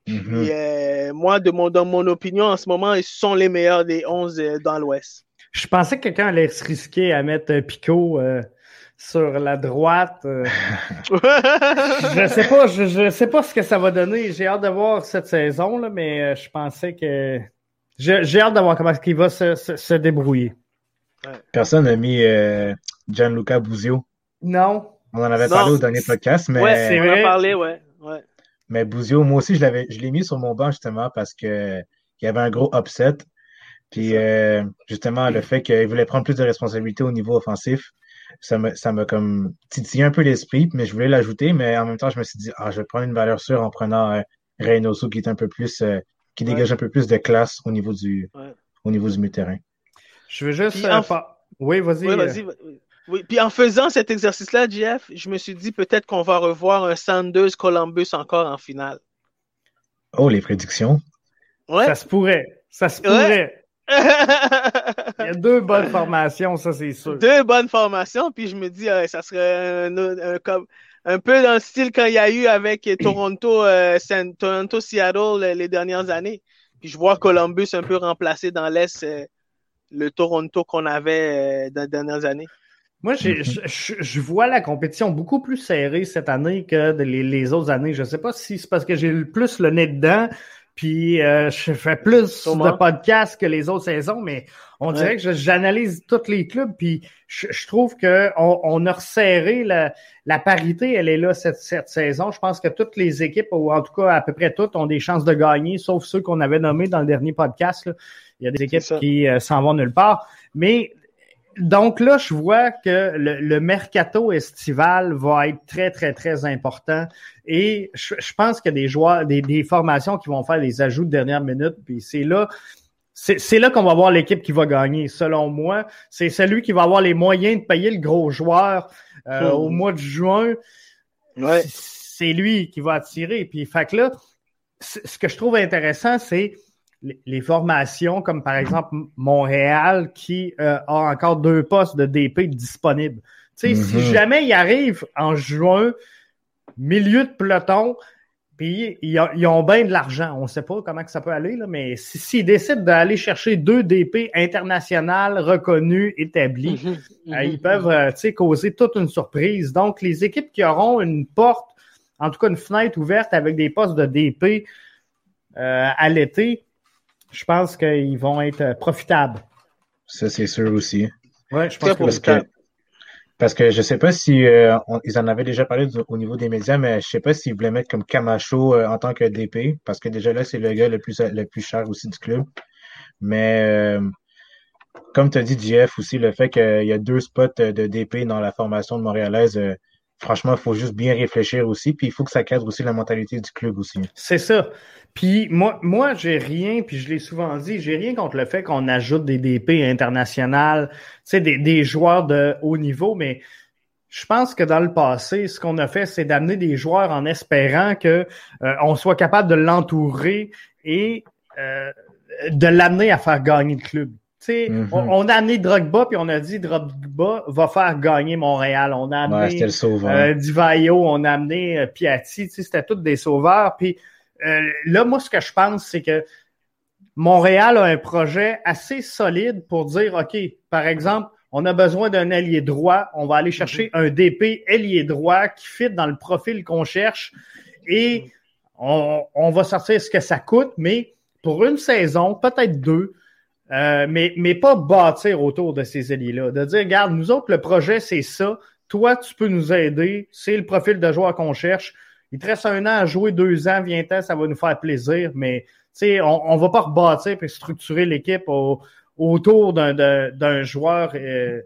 Mhm. Et, euh, moi, de mon, dans mon opinion, en ce moment, ils sont les meilleurs des 11 euh, dans l'Ouest. Je pensais que quelqu'un allait se risquer à mettre euh, Pico euh, sur la droite. euh. je sais pas, je, je sais pas ce que ça va donner. J'ai hâte de voir cette saison, là, mais euh, je pensais que. je- J'ai hâte de voir comment il va se, se, se débrouiller. Personne n'a mis euh, Gianluca Buzio. Non. On en avait Non. parlé au dernier podcast, mais, ouais, c'est on en vrai. a parlé, ouais. ouais. mais Buzio, moi aussi, je l'avais, je l'ai mis sur mon banc justement parce que il y avait un gros upset. Puis euh, justement, le fait qu'il voulait prendre plus de responsabilités au niveau offensif, ça me, ça m'a comme titillé un peu l'esprit, mais je voulais l'ajouter, mais en même temps, je me suis dit, ah, je vais prendre une valeur sûre en prenant euh, Reynoso qui est un peu plus, euh, qui Ouais. dégage un peu plus de classe au niveau du, Ouais. au niveau du mi-terrain. Je veux juste. Euh, en- pas- Oui, vas-y. Oui, euh, vas-y. Oui. Puis en faisant cet exercice-là, Jeff, je me suis dit peut-être qu'on va revoir un Sanders Columbus encore en finale. Oh, les prédictions. Ouais. Ça se pourrait. Ça se pourrait. Il y a deux bonnes formations, ça, c'est sûr. Deux bonnes formations, puis je me dis, euh, ça serait un, un- comme, un peu dans le style quand il y a eu avec Toronto, euh, Toronto, Seattle euh, les dernières années. Puis je vois Columbus un peu remplacer dans l'Est euh, le Toronto qu'on avait euh, dans les dernières années. Moi, Mhm. je, je- je vois la compétition beaucoup plus serrée cette année que les, les autres années. Je sais pas si c'est parce que j'ai le plus le nez dedans, puis euh, je fais plus Sûrement. de podcasts que les autres saisons, mais on dirait que j'analyse tous les clubs, puis je, je trouve que on, on a resserré la, la parité, elle est là cette, cette saison. Je pense que toutes les équipes, ou en tout cas à peu près toutes, ont des chances de gagner, sauf ceux qu'on avait nommés dans le dernier podcast. là. Il y a des équipes qui euh, s'en vont nulle part. Mais donc là, je vois que le, le mercato estival va être très, très, très important. Et je, je pense qu'il y a des joueurs, des, des formations qui vont faire des ajouts de dernière minute. Puis c'est là, c'est là qu'on va voir l'équipe qui va gagner, selon moi. C'est celui qui va avoir les moyens de payer le gros joueur euh, au mois de juin. Ouais. C'est lui qui va attirer. Puis fait que là, ce que je trouve intéressant, c'est les- les formations, comme par exemple Montréal, qui euh, a encore deux postes de DP disponibles. Tu sais, si Mhm. jamais il arrive en juin, milieu de peloton, puis ils ont, ils ont bien de l'argent. On ne sait pas comment que ça peut aller, là, mais si- s'ils décident d'aller chercher deux DP internationales reconnus, établis, Mhm. euh, ils peuvent euh, causer toute une surprise. Donc, les équipes qui auront une porte, en tout cas une fenêtre ouverte avec des postes de DP euh, à l'été, je pense qu'ils vont être euh, profitables. Ça, c'est sûr aussi. Ouais, je pense que Parce que, parce que je sais pas si euh, on- ils en avaient déjà parlé du- au niveau des médias, mais je sais pas s'ils voulaient mettre comme Camacho euh, en tant que DP, parce que déjà là, c'est le gars le plus le plus cher aussi du club. Mais euh, comme tu as dit, JF, aussi, le fait qu'il y a deux spots de DP dans la formation de Montréalaise, euh, franchement, il faut juste bien réfléchir aussi, puis il faut que ça cadre aussi la mentalité du club aussi. C'est ça. Puis moi, moi, j'ai rien, puis je l'ai souvent dit, j'ai rien contre le fait qu'on ajoute des DP internationales, tu des, des joueurs de haut niveau, mais je pense que dans le passé, ce qu'on a fait, c'est d'amener des joueurs en espérant que euh, on soit capable de l'entourer et euh, de l'amener à faire gagner le club. Mhm. on, on a amené Drogba, puis on a dit Drogba va faire gagner Montréal. On a Ouais, amené le sauveur. euh, Divayo, on a amené euh, Piatti, c'était tous des sauveurs. Puis euh, là, moi, ce que je pense, c'est que Montréal a un projet assez solide pour dire, OK, par exemple, on a besoin d'un ailier droit, on va aller chercher un DP ailier droit qui fit dans le profil qu'on cherche et on, va sortir ce que ça coûte, mais pour une saison, peut-être deux, euh, mais, mais pas bâtir autour de ces alliés-là. De dire, regarde, nous autres, le projet, c'est ça. Toi, tu peux nous aider. C'est le profil de joueur qu'on cherche. Il te reste un an à jouer, deux ans, viens-t'en, ça va nous faire plaisir, mais on, on va pas rebâtir et structurer l'équipe autour d'un joueur euh,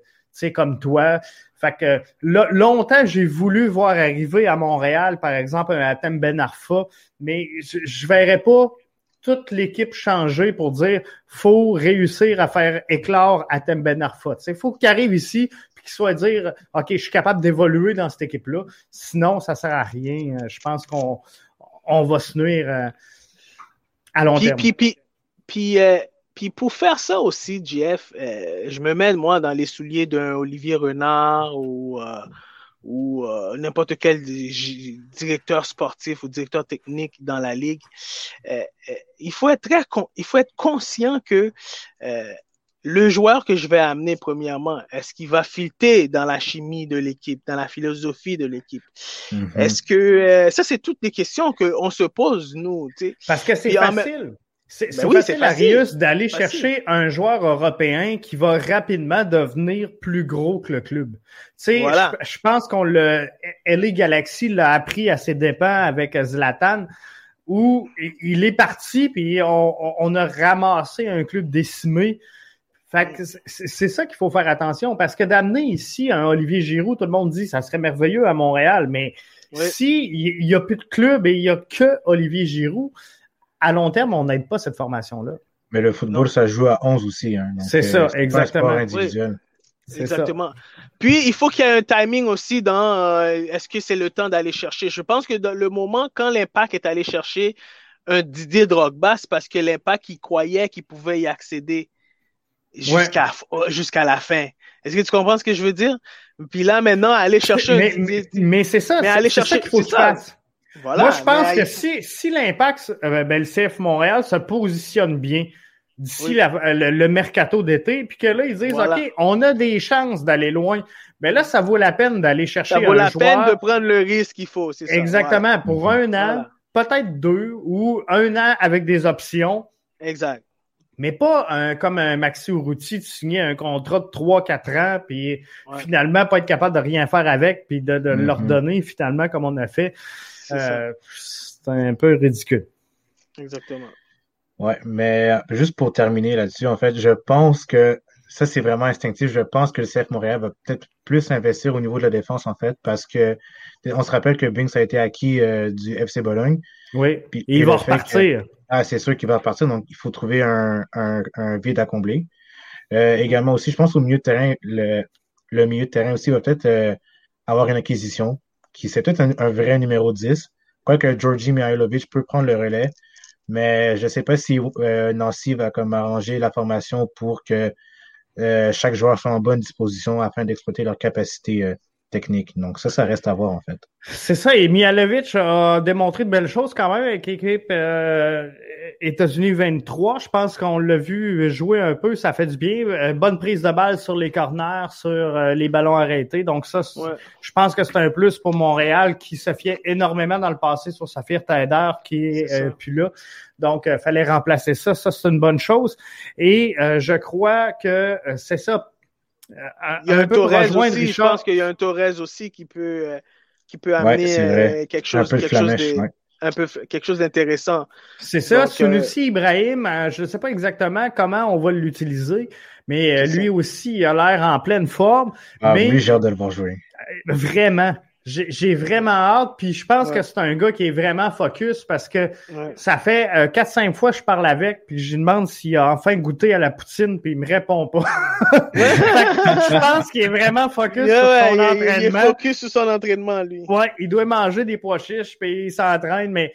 comme toi. Fait que longtemps, j'ai voulu voir arriver à Montréal, par exemple, un Atem Ben Arfa, mais je, je verrais pas toute l'équipe changer pour dire faut réussir à faire éclore Atem Ben Arfa. Il faut qu'il arrive ici et qu'il soit dire OK, je suis capable d'évoluer dans cette équipe-là. Sinon, ça sert à rien. Je pense qu'on on va se nuire euh, à long terme. Puis, puis, puis, euh, puis pour faire ça aussi, Jeff, euh, je me mets moi dans les souliers d'un Olivier Renard ou, euh, ou euh, n'importe quel directeur sportif ou directeur technique dans la ligue. il faut être très il faut être conscient que le joueur que je vais amener premièrement, est-ce qu'il va filter dans la chimie de l'équipe, dans la philosophie de l'équipe? Mm-hmm. Est-ce que ça, c'est toutes les questions qu'on se pose, nous. Parce que c'est facile. C'est ben facile, Arius, d'aller chercher un joueur européen qui va rapidement devenir plus gros que le club. Tu sais, je, pense qu'on le LA Galaxy l'a appris à ses dépens avec Zlatan, où il est parti puis on, a ramassé un club décimé. Fait que c'est ça qu'il faut faire attention parce que d'amener ici un Olivier Giroud, tout le monde dit ça serait merveilleux à Montréal, mais si il y, a plus de club et il y a que Olivier Giroud, à long terme, on n'aide pas cette formation-là. Mais le football, ça joue à 11 aussi. Hein, c'est ça, euh, exactement. Exactement. Puis, il faut qu'il y ait un timing aussi dans euh, est-ce que c'est le temps d'aller chercher? Je pense que dans le moment, quand l'Impact est allé chercher un Didier Drogba, c'est parce que l'Impact, il croyait qu'il pouvait y accéder jusqu'à jusqu'à la fin. Est-ce que tu comprends ce que je veux dire? Puis là, maintenant, aller chercher mais, un Didier... Mais, c'est ça, c'est aller chercher qu'il faut que moi, je pense que si, si l'impact, euh, ben, le CF Montréal se positionne bien d'ici le, mercato d'été, puis que là, ils disent, OK, on a des chances d'aller loin. Mais là, ça vaut la peine d'aller chercher un joueur. Ça vaut la peine de prendre le risque qu'il faut, c'est ça. Exactement. Pour un an, peut-être deux, ou un an avec des options. Exact. Mais pas un, comme un Maxi Urruti, de signer un contrat de 3-4 ans, puis finalement pas être capable de rien faire avec, puis de, de leur mm-hmm. donner finalement comme on a fait. Euh, c'est un peu ridicule. Exactement. Ouais, mais euh, juste pour terminer là-dessus, en fait, je pense que ça, c'est vraiment instinctif. Je pense que le CF Montréal va peut-être plus investir au niveau de la défense, en fait, parce que on se rappelle que Binks a été acquis euh, du FC Bologne. Oui, et il va repartir. ah, c'est sûr qu'il va repartir, donc il faut trouver un, vide à combler. également aussi, je pense au milieu de terrain, le, milieu de terrain aussi va peut-être avoir une acquisition qui c'est peut-être un, vrai numéro 10. Quoique Georgi Mihailovic peut prendre le relais, mais je ne sais pas si euh, Nancy va comme arranger la formation pour que euh, chaque joueur soit en bonne disposition afin d'exploiter leur capacité euh, technique. Donc ça, ça reste à voir en fait. C'est ça, et Mihailovic a démontré de belles choses quand même avec l'équipe États-Unis 23, je pense qu'on l'a vu jouer un peu, ça fait du bien. Euh, bonne prise de balle sur les corners, sur euh, les ballons arrêtés. Donc ça, je pense que c'est un plus pour Montréal qui se fiait énormément dans le passé sur Saphir Taider qui est, euh, plus là. Donc, il fallait remplacer ça. Ça, c'est une bonne chose. Et je crois que c'est ça. Il y a un, Torres aussi, je pense qu'il y a un Torres aussi qui peut qui peut amener quelque chose, quelque chose de, un peu quelque chose d'intéressant. C'est ça. Sunusi euh, Ibrahim, euh, je ne sais pas exactement comment on va l'utiliser, mais euh, lui aussi, il a l'air en pleine forme. Ah, mais, lui, j'ai hâte de le voir jouer. Vraiment. J'ai vraiment hâte, puis je pense que c'est un gars qui est vraiment focus parce que ça fait euh, 4-5 fois que je parle avec, puis je lui demande s'il a enfin goûté à la poutine, puis il me répond pas. je pense qu'il est vraiment focus sur son entraînement. Il est focus sur son entraînement, lui. Ouais, il doit manger des pois chiches, puis il s'entraîne, mais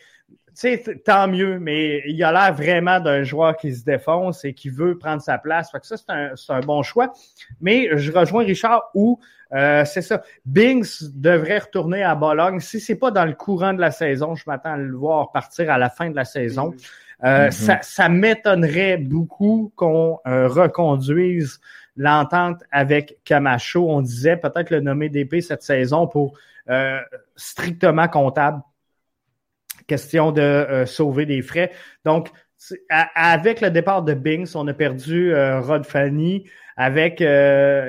tu sais, tant mieux, mais il a l'air vraiment d'un joueur qui se défonce et qui veut prendre sa place. Fait que ça, c'est un, un, bon choix. Mais je rejoins Richard où euh, c'est ça. Bings devrait retourner à Bologne. Si c'est pas dans le courant de la saison, je m'attends à le voir partir à la fin de la saison. Euh, mm-hmm. ça, m'étonnerait beaucoup qu'on euh, reconduise l'entente avec Camacho. On disait peut-être le nommer DP cette saison pour strictement comptable. question de sauver des frais. Donc, avec le départ de Binks, on a perdu Rod Fanny avec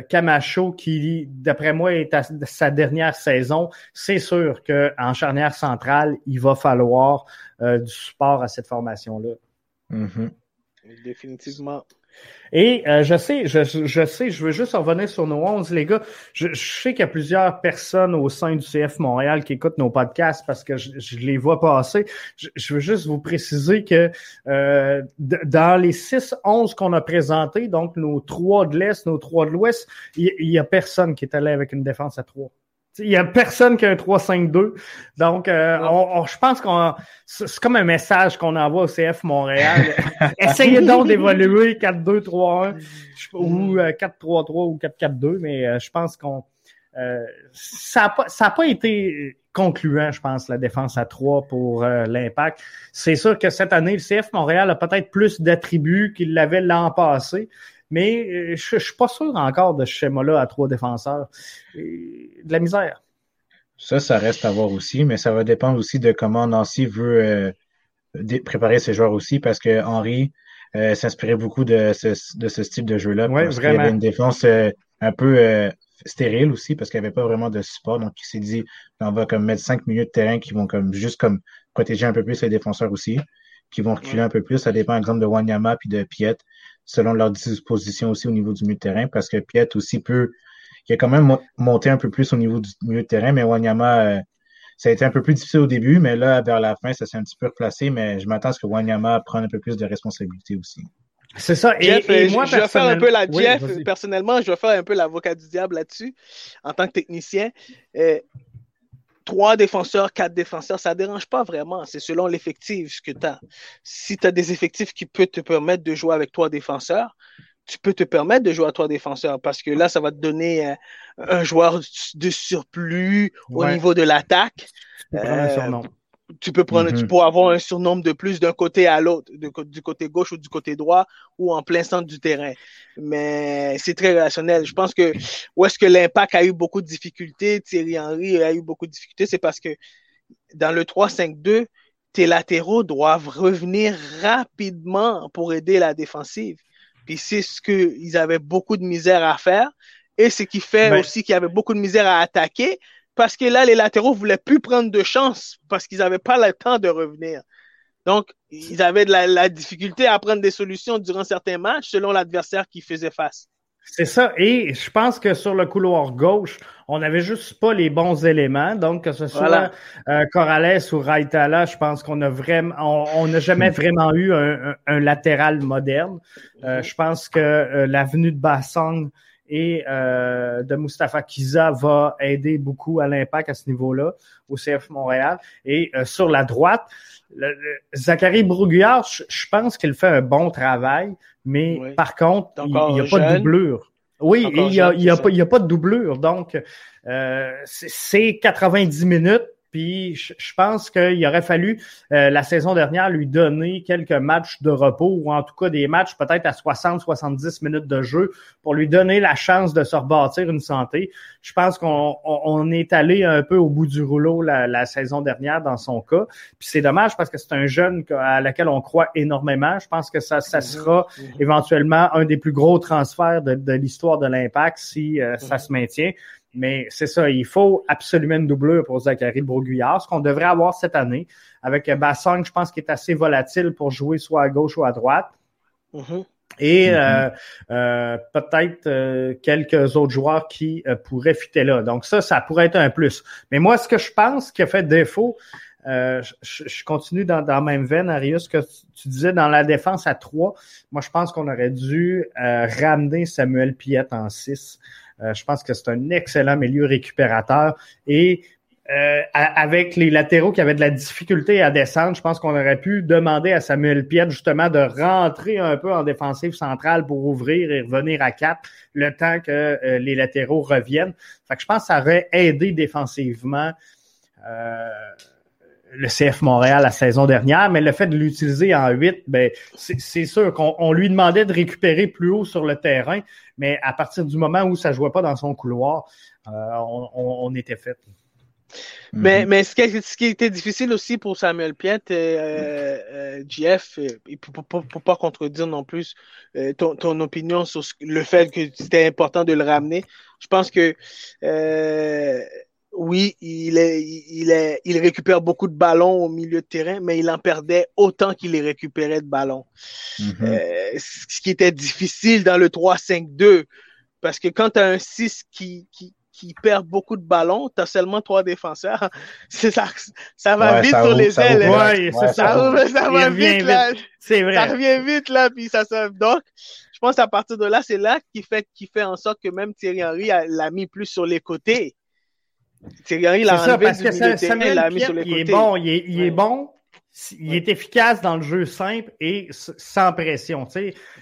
Camacho qui, d'après moi, est à sa dernière saison. C'est sûr qu'en charnière centrale, il va falloir du support à cette formation-là. Mm-hmm. Définitivement. Et euh, je sais, je, je, sais, je veux juste revenir sur nos 11, les gars. Je, sais qu'il y a plusieurs personnes au sein du CF Montréal qui écoutent nos podcasts parce que je, les vois passer. Je, veux juste vous préciser que euh, dans les 6-11 qu'on a présentés, donc nos trois de l'Est, nos trois de l'Ouest, il y, a personne qui est allé avec une défense à trois. Il y a personne qui a un 3-5-2. Donc, euh, on, je pense qu'on c'est comme un message qu'on envoie au CF Montréal. Essayez donc d'évoluer 4-2-3-1 ou 4-3-3 euh, ou 4-4-2, mais euh, je pense qu'on ça n'a pas, ça a pas été concluant, je pense, la défense à 3 pour l'impact. C'est sûr que cette année, le CF Montréal a peut-être plus d'attributs qu'il l'avait l'an passé. Mais euh, je, ne suis pas sûr encore de ce schéma-là à trois défenseurs. de la misère. Ça, ça reste à voir aussi, mais ça va dépendre aussi de comment Nancy veut euh, préparer ses joueurs aussi, parce que Henri euh, s'inspirait beaucoup de ce, de ce style de jeu-là. Oui, parce vraiment. Il y avait une défense un peu stérile aussi, parce qu'il n'y avait pas vraiment de support. Donc, il s'est dit, on va comme mettre cinq minutes de terrain qui vont comme juste comme protéger un peu plus les défenseurs aussi, qui vont reculer un peu plus. Ça dépend, par exemple, de Wanyama puis de Piet selon leur disposition aussi au niveau du milieu de terrain, parce que Piet aussi peut, il a quand même monté un peu plus au niveau du milieu de terrain, mais Wanyama, euh, ça a été un peu plus difficile au début, mais là, vers la fin, ça s'est un petit peu replacé, mais je m'attends à ce que Wanyama prenne un peu plus de responsabilité aussi. C'est ça. Et, euh, moi, je vais faire un peu la Jeff, personnellement, je vais faire un peu l'avocat du diable là-dessus, en tant que technicien. Euh, trois défenseurs, quatre défenseurs, ça ne dérange pas vraiment. C'est selon l'effectif que tu as. Si tu as des effectifs qui peuvent te permettre de jouer avec trois défenseurs, tu peux te permettre de jouer à trois défenseurs parce que là, ça va te donner euh, un joueur de surplus au niveau de l'attaque tu peux prendre, tu mhm. peux avoir un surnombre de plus d'un côté à l'autre, du côté gauche ou du côté droit ou en plein centre du terrain. Mais c'est très relationnel. Je pense que où est-ce que l'impact a eu beaucoup de difficultés, Thierry Henry a eu beaucoup de difficultés, c'est parce que dans le 3-5-2, tes latéraux doivent revenir rapidement pour aider la défensive. Puis c'est ce qu'ils avaient beaucoup de misère à faire. Et ce qui fait ben aussi qu'il y avait beaucoup de misère à attaquer parce que là, les latéraux voulaient plus prendre de chance parce qu'ils n'avaient pas le temps de revenir. Donc, ils avaient de la, difficulté à prendre des solutions durant certains matchs selon l'adversaire qui faisait face. C'est ça. Et je pense que sur le couloir gauche, on n'avait juste pas les bons éléments. Donc, que ce soit euh, Corrales ou Raitala, je pense qu'on a vraiment, on n'a jamais vraiment eu un, latéral moderne. Euh, je pense que euh, l'avenue de Bassang et euh, de Mustapha Kiza va aider beaucoup à l'impact à ce niveau-là au CF Montréal. Et euh, sur la droite, Zachary Broguillard, je, pense qu'il fait un bon travail, mais par contre, il n'y a pas de doublure. Oui, il n'y a, y a, a, pas de doublure. Donc, euh, c'est 90 minutes puis je, pense qu'il aurait fallu euh, la saison dernière lui donner quelques matchs de repos ou en tout cas des matchs peut-être à 60-70 minutes de jeu pour lui donner la chance de se rebâtir une santé. Je pense qu'on est allé un peu au bout du rouleau la, saison dernière dans son cas. Puis c'est dommage parce que c'est un jeune à laquelle on croit énormément. Je pense que ça, ça mhm. sera mhm. éventuellement un des plus gros transferts de, l'histoire de l'impact si euh, ça mhm. se maintient. Mais c'est ça, il faut absolument une doublure pour Zachary Broguillard, ce qu'on devrait avoir cette année. Avec Bassong, je pense qu'il est assez volatile pour jouer soit à gauche ou à droite. Mm-hmm. Et mm-hmm. euh, euh, peut-être euh, quelques autres joueurs qui pourraient fitter là. Donc ça, ça pourrait être un plus. Mais moi, ce que je pense qui a fait défaut, je, continue dans, dans la même veine, Arius, que tu disais dans la défense à 3. Moi, je pense qu'on aurait dû ramener Samuel Piette en 6. Euh, je pense que c'est un excellent milieu récupérateur. Et euh, avec les latéraux qui avaient de la difficulté à descendre, je pense qu'on aurait pu demander à Samuel Piet justement de rentrer un peu en défensive centrale pour ouvrir et revenir à quatre le temps que euh, les latéraux reviennent. Fait que je pense que ça aurait aidé défensivement. Euh, le CF Montréal la saison dernière, mais le fait de l'utiliser en 8, ben, c'est sûr qu'on lui demandait de récupérer plus haut sur le terrain, mais à partir du moment où ça jouait pas dans son couloir, euh, on, était fait. Mais, mhm. mais ce, qui, ce qui était difficile aussi pour Samuel Piet, euh, euh, GF, et pour, pour, pour, pas contredire non plus euh, ton, ton, opinion sur le fait que c'était important de le ramener, je pense que euh, oui, il, est, il, est, il récupère beaucoup de ballons au milieu de terrain, mais il en perdait autant qu'il les récupérait de ballons. Mhm. euh, ce qui était difficile dans le 3-5-2, parce que quand tu as un 6 qui, qui, qui perd beaucoup de ballons, tu as seulement trois défenseurs. Ça, ça va vite sur les ailes. Ouais, ça, ça, va vite, là. C'est vrai. Ça revient vite là, puis ça se... Donc, je pense à partir de là, c'est là qui fait, qui fait en sorte que même Thierry Henry l'a mis plus sur les côtés. Thierry Henry l'a enlevé parce que ça, Samuel l'a mis sur les il. Est bon, il est, il est bon, il est efficace dans le jeu simple et sans pression.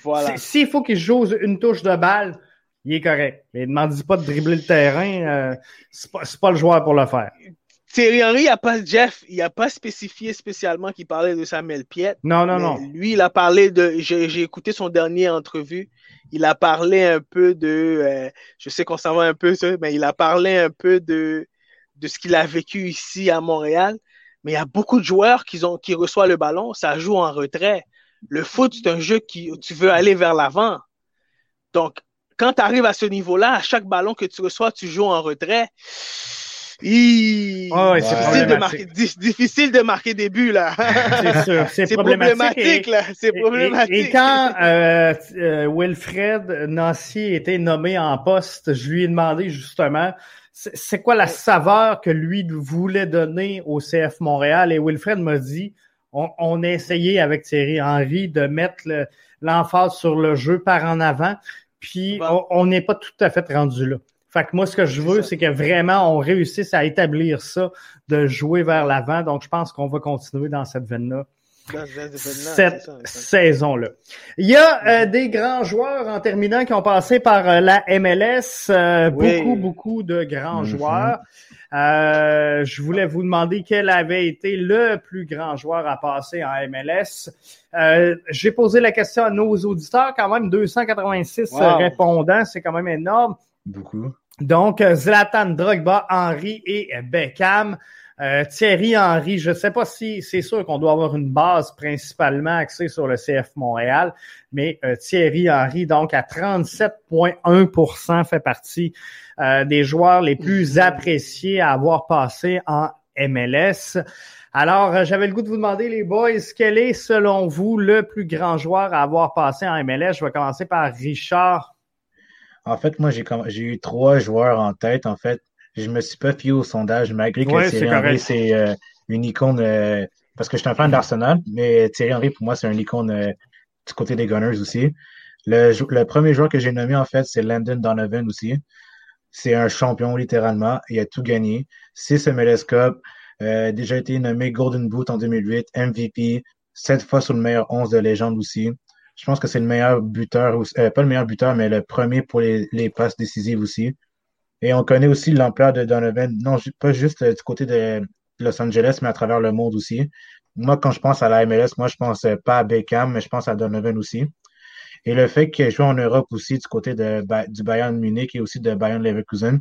Voilà. S'il faut qu'il joue une touche de balle, il est correct. Mais ne m'en dis pas de dribbler le terrain, euh, c'est pas, pas le joueur pour le faire. Thierry Henry, il a pas, Jeff, il a pas spécifié spécialement qu'il parlait de Samuel Piet. Non, non, non. Lui, il a parlé de, j'ai écouté son dernier entrevue. Il a parlé un peu de, euh, je sais qu'on s'en va un peu, mais il a parlé un peu de, de ce qu'il a vécu ici à Montréal. Mais il y a beaucoup de joueurs qui ont, qui reçoivent le ballon, ça joue en retrait. Le foot, c'est un jeu qui, tu veux aller vers l'avant. Donc, quand tu arrives à ce niveau-là, à chaque ballon que tu reçois, tu joues en retrait. Oh, c'est difficile, de marquer, difficile de marquer des buts, là. C'est sûr, c'est problématique. là. C'est problématique. Et, quand euh, euh, Wilfred Nancy était nommé en poste, je lui ai demandé justement c'est quoi la saveur que lui voulait donner au CF Montréal? Et Wilfred m'a dit, on, on, a essayé avec Thierry Henry de mettre l'emphase sur le jeu par en avant. Puis on n'est pas tout à fait rendu là. Fait que moi, ce que je veux, c'est que vraiment on réussisse à établir ça, de jouer vers l'avant. Donc, je pense qu'on va continuer dans cette veine-là. Cette saison-là. Il y a euh, des grands joueurs en terminant qui ont passé par euh, la MLS. Euh, beaucoup, beaucoup de grands mm-hmm. joueurs. Euh, je voulais vous demander quel avait été le plus grand joueur à passer en MLS. Euh, J'ai posé la question à nos auditeurs, quand même 286 répondants, c'est quand même énorme. Beaucoup. Donc, Zlatan, Drogba, Henry et Beckham. Euh, Thierry Henry, je ne sais pas si c'est sûr qu'on doit avoir une base principalement axée sur le CF Montréal, mais euh, Thierry Henry, donc à 37,1% fait partie euh, des joueurs les plus appréciés à avoir passé en MLS. Alors, j'avais le goût de vous demander, les boys, quel est, selon vous, le plus grand joueur à avoir passé en MLS? Je vais commencer par Richard. En fait, moi, j'ai eu trois joueurs en tête. En fait, je me suis pas fié au sondage, malgré que Thierry Henry, c'est euh, une icône, euh, parce que je suis un fan d'Arsenal, mais Thierry Henry, pour moi, c'est une icône euh, du côté des Gunners aussi. Le, le premier joueur que j'ai nommé, en fait, c'est Landon Donovan aussi. C'est un champion, littéralement. Il a tout gagné. Six MLS Cup, déjà été nommé Golden Boot en 2008, MVP, sept fois sur le meilleur 11 de légende aussi. Je pense que c'est le meilleur buteur, pas le meilleur buteur, mais le premier pour les, les passes décisives aussi. Et on connaît aussi l'ampleur de Donovan, non pas juste euh, du côté de Los Angeles, mais à travers le monde aussi. Moi, quand je pense à la MLS, moi, je pense euh, pas à Beckham, mais je pense à Donovan aussi. Et le fait qu'il joue en Europe aussi du côté de, du Bayern Munich et aussi de Bayern Leverkusen,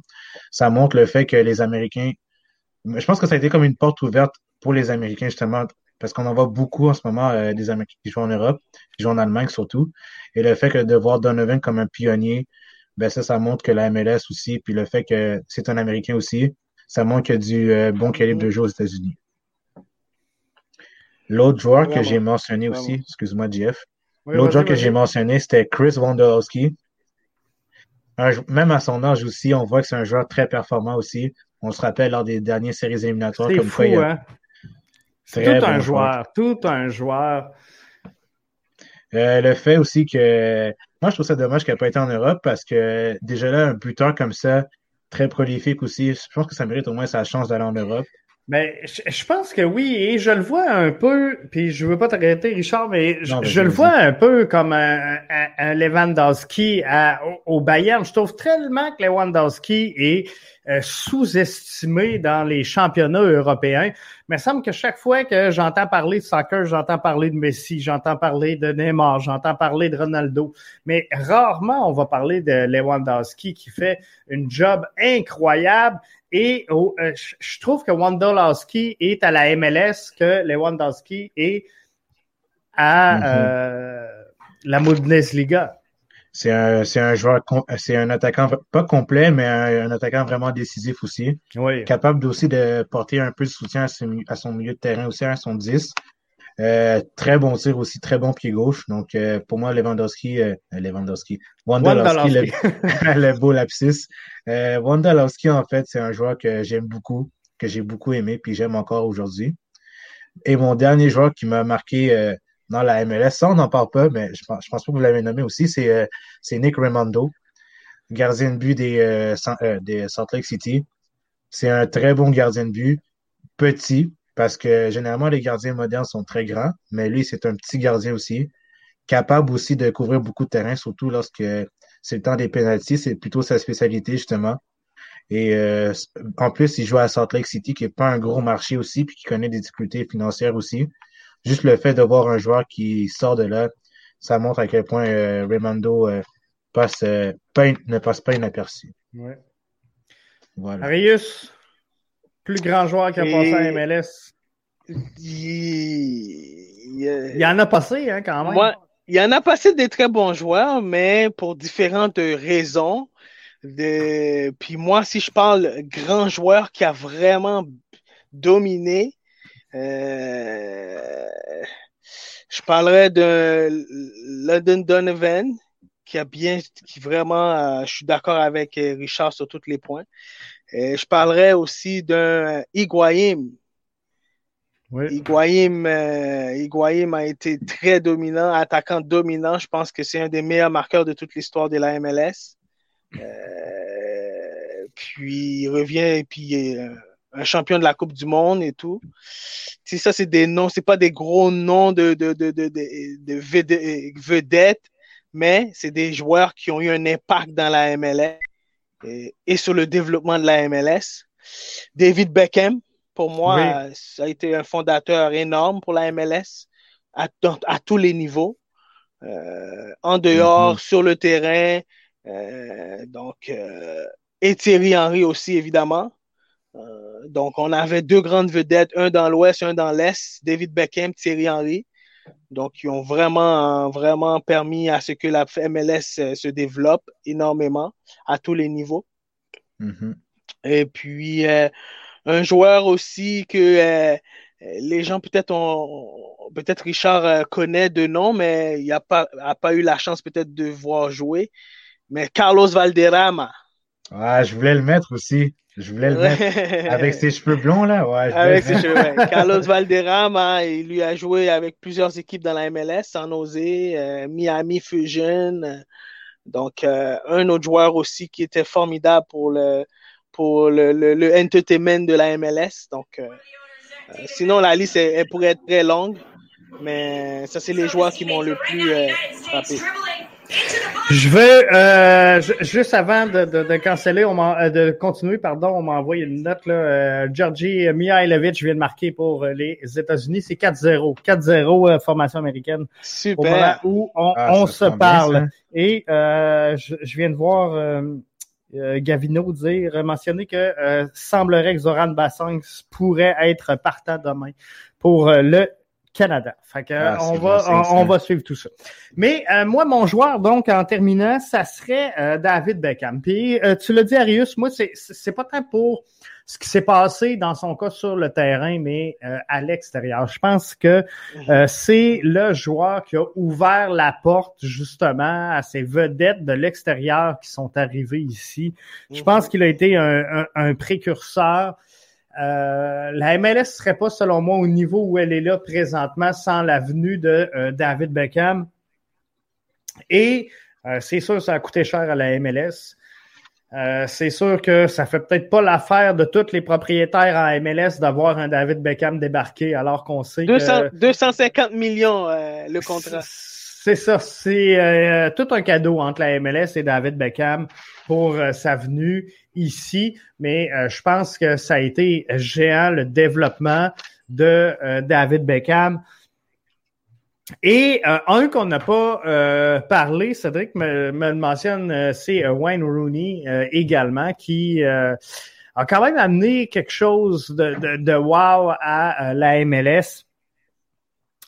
ça montre le fait que les Américains, je pense que ça a été comme une porte ouverte pour les Américains justement, parce qu'on en voit beaucoup en ce moment euh, des Américains qui jouent en Europe, qui jouent en Allemagne surtout. Et le fait que de voir Donovan comme un pionnier, ben ça, ça montre que la MLS aussi, puis le fait que c'est un Américain aussi, ça montre qu'il y a du euh, bon calibre de jeu aux États-Unis. L'autre joueur que j'ai mentionné aussi, excuse-moi, Jeff, l'autre joueur que j'ai mentionné, c'était Chris Wondolowski. Même à son âge aussi, on voit que c'est un joueur très performant aussi. On se rappelle lors des dernières séries éliminatoires. C'est fou, hein? C'est tout un joueur, tout un joueur. Euh, le fait aussi que moi, je trouve ça dommage qu'elle n'ait pas été en Europe parce que déjà là, un buteur comme ça, très prolifique aussi, je pense que ça mérite au moins sa chance d'aller en Europe. Mais je, pense que oui, et je le vois un peu, puis je veux pas t'arrêter, Richard, mais je, le vois un peu comme un, Lewandowski au, Bayern. Je trouve tellement que Lewandowski est euh, sous-estimé dans les championnats européens. Mais il me semble que chaque fois que j'entends parler de soccer, j'entends parler de Messi, j'entends parler de Neymar, j'entends parler de Ronaldo. Mais rarement on va parler de Lewandowski qui fait une job incroyable. Et oh, euh, je trouve que Wondolowski est à la MLS que Lewandowski est à mm-hmm. euh, la Bundesliga. C'est un, joueur, c'est un attaquant pas complet, mais un, attaquant vraiment décisif aussi. Oui. Capable aussi de porter un peu de soutien à, son milieu de terrain aussi, à son 10. Euh, très bon tir aussi, très bon pied gauche. Donc, euh, pour moi, Lewandowski, euh, Lewandowski, Wondolowski, le, le, beau lapsus. Euh, Wondolowski, en fait, c'est un joueur que j'aime beaucoup, que j'ai beaucoup aimé, puis j'aime encore aujourd'hui. Et mon dernier joueur qui m'a marqué euh, dans la MLS. Ça, on n'en parle pas, mais je pense, je pense pas que vous l'avez nommé aussi. C'est euh, Nick Raimondo, gardien de but des, euh, euh, des Salt Lake City. C'est un très bon gardien de but, petit, parce que généralement, les gardiens modernes sont très grands, mais lui, c'est un petit gardien aussi, capable aussi de couvrir beaucoup de terrain, surtout lorsque c'est le temps des pénalties. C'est plutôt sa spécialité, justement. Et en plus, il joue à Salt Lake City, qui n'est pas un gros marché aussi, puis qui connaît des difficultés financières aussi juste le fait de voir un joueur qui sort de là, ça montre à quel point euh, Raimondo euh, passe, euh, ne passe pas inaperçu. Ouais. Voilà. Arius, plus grand joueur qui a passé à MLS. Il... y en a passé, hein, quand même. Moi, il y en a passé des très bons joueurs, mais pour différentes raisons. De... Puis moi, si je parle grand joueur qui a vraiment dominé, euh, je parlerai de London Donovan, qui a bien, qui vraiment, euh, je suis d'accord avec euh, Richard sur tous les points. Et je parlerai aussi d'un Higuaim. Oui. Higuaim, a été très dominant, attaquant dominant. Je pense que c'est un des meilleurs marqueurs de toute l'histoire de la MLS. puis il revient et puis un champion de la Coupe du Monde et tout. Si ça, c'est des noms, c'est pas des gros noms de, de, de, de, de vedettes, mais c'est des joueurs qui ont eu un impact dans la MLS et, et, sur le développement de la MLS. David Beckham, pour moi, ça a été un fondateur énorme pour la MLS à, à tous les niveaux. Euh, en dehors, mm-hmm. sur le terrain. Euh, donc, euh, et Thierry Henry aussi, évidemment. Euh, donc, on avait deux grandes vedettes, un dans l'Ouest, un dans l'Est, David Beckham, Thierry Henry. Donc, ils ont vraiment, vraiment permis à ce que la MLS euh, se développe énormément à tous les niveaux. Mm-hmm. Et puis, euh, un joueur aussi que les gens peut-être ont, peut-être Richard connaît de nom, mais il n'a pas, a pas eu la chance peut-être de voir jouer. Mais Carlos Valderrama. Ah, je voulais le mettre aussi. Je voulais le mettre avec ses cheveux blonds, là. Ouais, avec ses cheveux, ouais. Carlos Valderrama, il lui a joué avec plusieurs équipes dans la MLS, San Jose, euh, Miami Fusion. Donc, euh, un autre joueur aussi qui était formidable pour le, pour le, le, entertainment de la MLS. Donc, euh, sinon, la liste, elle, pourrait être très longue. Mais ça, c'est les joueurs qui m'ont le plus frappé. Je veux euh, juste avant de, de, de canceller, on euh, de continuer, pardon, on m'a envoyé une note là. Euh, Georgi Mihailovic vient de marquer pour euh, les États-Unis, c'est 4-0, 4-0 formation américaine. Super. Au moment où on, ah, on se parle. Et je, je, viens de voir Gavino dire mentionner que semblerait que Zoran Bassang pourrait être partant demain pour le Canada. Fait que, ah, on, va, on, va suivre tout ça. Mais euh, moi, mon joueur, donc, en terminant, ça serait euh, David Beckham. Puis, euh, tu l'as dit, Arius, moi, c'est, c'est pas tant pour ce qui s'est passé dans son cas sur le terrain, mais à l'extérieur. Je pense que mhm. c'est le joueur qui a ouvert la porte, justement, à ces vedettes de l'extérieur qui sont arrivées ici. Je mhm. pense qu'il a été un, un, un précurseur euh, la MLS serait pas, selon moi, au niveau où elle est là présentement sans la venue de euh, David Beckham. Et euh, c'est sûr, ça a coûté cher à la MLS. c'est sûr que ça fait peut-être pas l'affaire de tous les propriétaires en MLS d'avoir un David Beckham débarqué alors qu'on sait 200, que... 250 millions le contrat. C'est ça, c'est tout un cadeau entre la MLS et David Beckham pour sa venue. Ici, mais je pense que ça a été géant le développement de David Beckham. Et un qu'on n'a pas parlé, Cédric me, me mentionne, c'est Wayne Rooney également, qui a quand même amené quelque chose de, de, wow à la MLS.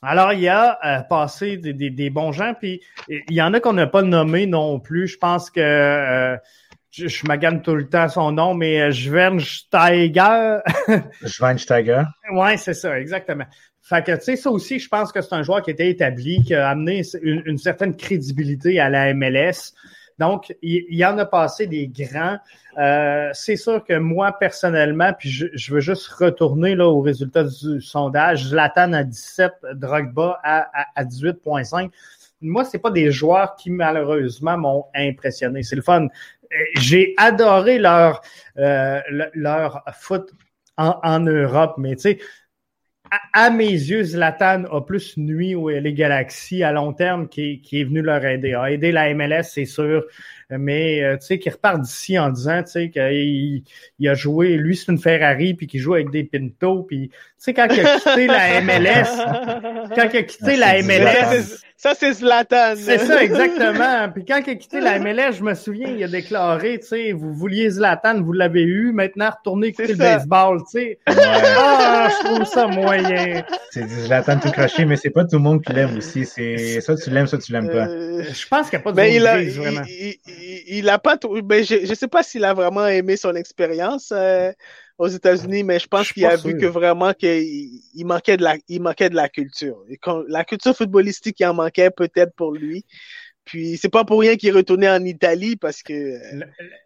Alors, il y a euh, passé des, des, bons gens, puis il y en a qu'on n'a pas nommé non plus. Je pense que euh, je, je magane tout le temps son nom, mais euh, Schweinsteiger. Schweinsteiger. ouais, c'est ça, exactement. Fait que, tu sais, ça aussi, je pense que c'est un joueur qui était établi, qui a amené une, une certaine crédibilité à la MLS. Donc, il, y en a passé des grands. Euh, c'est sûr que moi, personnellement, puis je, veux juste retourner là, au résultat du sondage, Zlatan à 17, Drogba à, à, 18,5. Moi, c'est pas des joueurs qui, malheureusement, m'ont impressionné. C'est le fun. J'ai adoré leur, euh, leur foot en, en Europe, mais tu sais, à, mes yeux, Zlatan a plus nuit les Galaxies à long terme qui, qui est venu leur aider. A aidé la MLS, c'est sûr, mais euh, tu sais, qui repart d'ici en disant, tu sais, qu'il il a joué, lui c'est une Ferrari, puis qu'il joue avec des Pinto, puis tu sais, quand il a quitté la MLS, quand il a quitté la MLS, ça, c'est Zlatan. C'est ça, exactement. Puis quand il a quitté la MLS, je me souviens, il a déclaré, tu sais, vous vouliez Zlatan, vous l'avez eu, maintenant retournez écouter le baseball, tu sais. Ah, je trouve ça moyen. C'est Zlatan tout craché, mais c'est pas tout le monde qui l'aime aussi. C'est ça, tu l'aimes, ça, tu l'aimes pas. Euh, je pense qu'il n'y a pas de ben, il a, vraiment. Il, il, a pas tout, ben, je, je sais pas s'il a vraiment aimé son expérience. Euh, aux États-Unis, mais je pense qu'il a vu que vraiment qu'il il manquait de la, il manquait de la culture. Et la culture footballistique, il en manquait peut-être pour lui. Puis c'est pas pour rien qu'il est retourné en Italie parce que euh,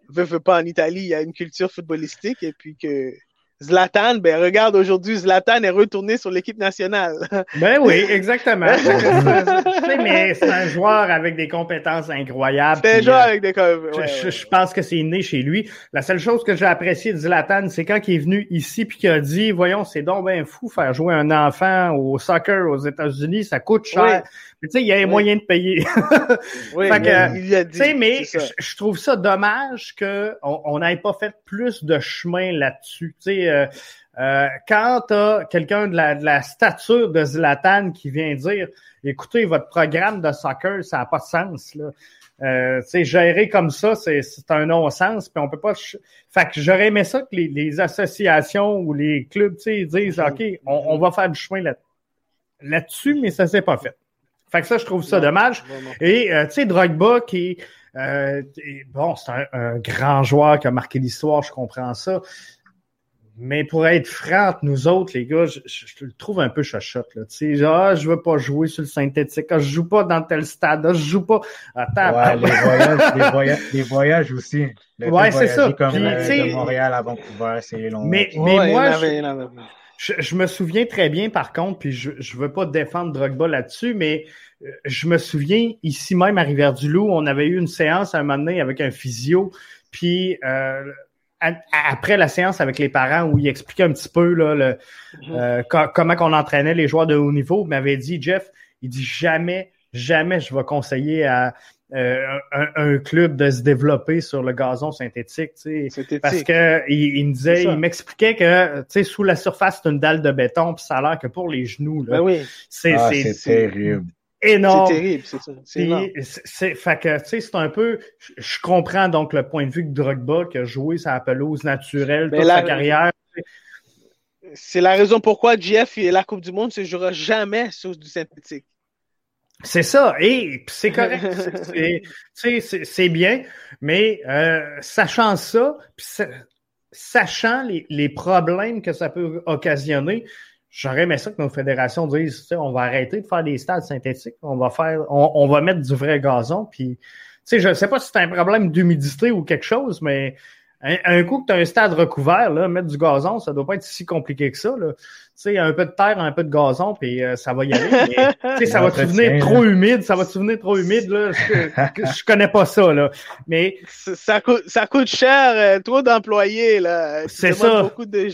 veut, veut pas en Italie, il y a une culture footballistique et puis que Zlatan, ben regarde aujourd'hui, Zlatan est retourné sur l'équipe nationale. Ben oui, exactement. mais c'est un joueur avec des compétences incroyables. C'est un joueur euh, avec des compétences. je, pense que c'est né chez lui. La seule chose que j'ai apprécié de Zlatan, c'est quand il est venu ici puis qu'il a dit, voyons, c'est donc ben fou faire jouer un enfant au soccer aux États-Unis, ça coûte cher. tu sais, il y a les moyens de payer. oui, il a dit. Mais je, trouve ça dommage qu'on n'ait pas fait plus de chemin là-dessus. Tu sais, euh, euh, quand tu quelqu'un de la, stature de Zlatan qui vient dire écoutez, votre programme de soccer, ça n'a pas de sens. Là. Euh, gérer comme ça, c'est un non-sens, puis on peut pas. Fait que j'aurais aimé ça que les, associations ou les clubs disent OK, on, va faire du chemin là, là-dessus, mais ça s'est pas fait. Fait que ça, je trouve ça dommage. Et tu sais, Drogba qui bon, c'est un, un, grand joueur qui a marqué l'histoire, je comprends ça. Mais pour être franc nous autres, les gars, je, je, le trouve un peu chachotte. Là. Tu sais, ah, je veux pas jouer sur le synthétique. Ah, je joue pas dans tel stade. Ah, je joue pas. Attends. Ouais, les, voyages, les, voyages, les voyages aussi. Le ouais, c'est ça. Comme Puis, euh, de Montréal à Vancouver, c'est long. Mais, mais moi, je, je, me souviens très bien, par contre, puis je, je veux pas défendre Drogba là-dessus, mais euh, je me souviens, ici même à Rivière-du-Loup, on avait eu une séance à un moment donné avec un physio, puis euh, après la séance avec les parents où il expliquait un petit peu là, le, mm-hmm. euh, comment on entraînait les joueurs de haut niveau, il m'avait dit Jeff, il dit jamais, jamais je vais conseiller à euh, un, club de se développer sur le gazon synthétique, tu sais, parce que il, me disait, il m'expliquait que tu sais sous la surface c'est une dalle de béton, puis ça a l'air que pour les genoux là, ben oui. c'est ah, terrible énorme. C'est terrible, c'est ça. C'est fait que, tu sais, c'est un peu, je comprends donc le point de vue que Drogba, qui a joué sa pelouse naturelle toute sa carrière. C'est la raison pourquoi GF et la Coupe du Monde ne se jouera jamais sur du synthétique. C'est ça, et c'est correct, c'est bien, mais euh, sachant ça, sachant les, les problèmes que ça peut occasionner, J'aurais aimé ça que nos fédérations disent, on va arrêter de faire des stades synthétiques, on va faire, on, va mettre du vrai gazon, puis, tu sais, je ne sais pas si c'est un problème d'humidité ou quelque chose, mais un, coup que tu as un stade recouvert, là, mettre du gazon, ça doit pas être si compliqué que ça. Là. sais, un peu de terre, un peu de gazon, puis euh, ça va y aller. Mais, ça va devenir trop humide, ça va devenir trop humide, là. Je, je connais pas ça, là. Mais. Ça coûte, ça coûte cher, euh, trop d'employés, là. C'est ça. Beaucoup de,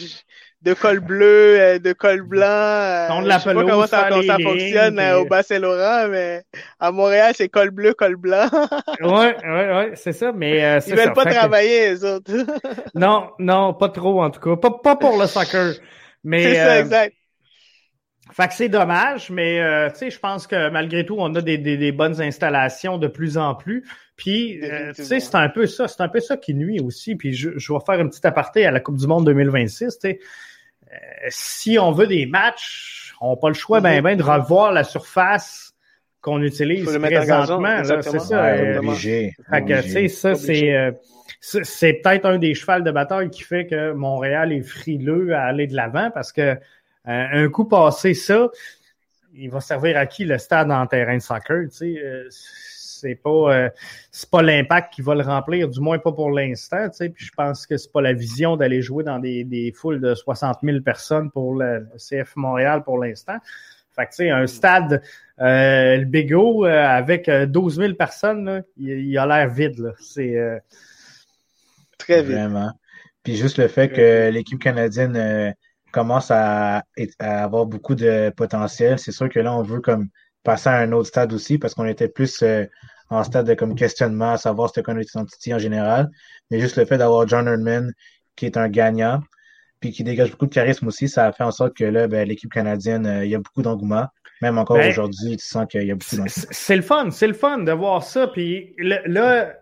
de col bleu, euh, de col blanc. On je sais pas comment ça, ça fonctionne au Bas-Saint-Laurent, mais à Montréal, c'est col bleu, col blanc. ouais, ouais, ouais, c'est ça, mais Ils veulent pas travailler, les autres. non, non, pas trop, en tout cas. Pas, pas pour le soccer. C'est ça, euh, exact. Fait que c'est dommage, mais euh, tu sais, je pense que malgré tout, on a des, des, bonnes installations de plus en plus. Puis, euh, tu sais, c'est un peu ça, c'est un peu ça qui nuit aussi. Puis, je, je, vais faire un petit aparté à la Coupe du Monde 2026. Tu sais, si on veut des matchs, on n'a pas le choix, ben, ben, de revoir la surface qu'on utilise présentement. C'est ça. obligé, fait que, tu sais, ça, c'est c'est peut-être un des chevals de bataille qui fait que Montréal est frileux à aller de l'avant parce que euh, un coup passé ça, il va servir à qui le stade en terrain de soccer, tu sais, euh, c'est pas euh, c'est pas l'impact qui va le remplir, du moins pas pour l'instant, tu sais, puis je pense que c'est pas la vision d'aller jouer dans des, des foules de 60 000 personnes pour le, CF Montréal pour l'instant. Fait que, tu sais, un stade, le Bigot, avec 12 000 personnes, il, a l'air vide, là. C'est Très vite. Vraiment. Puis juste le fait que l'équipe canadienne euh, commence à, avoir beaucoup de potentiel, c'est sûr que là, on veut comme passer à un autre stade aussi parce qu'on était plus euh, en stade de comme questionnement à savoir c'était quoi notre identité en général. Mais juste le fait d'avoir John Herdman qui est un gagnant puis qui dégage beaucoup de charisme aussi, ça a fait en sorte que là, ben, l'équipe canadienne, euh, il y a beaucoup d'engouement. Même encore ben, aujourd'hui, tu sens qu'il y a beaucoup d'engouement. C'est le fun, c'est le fun de voir ça. Puis là,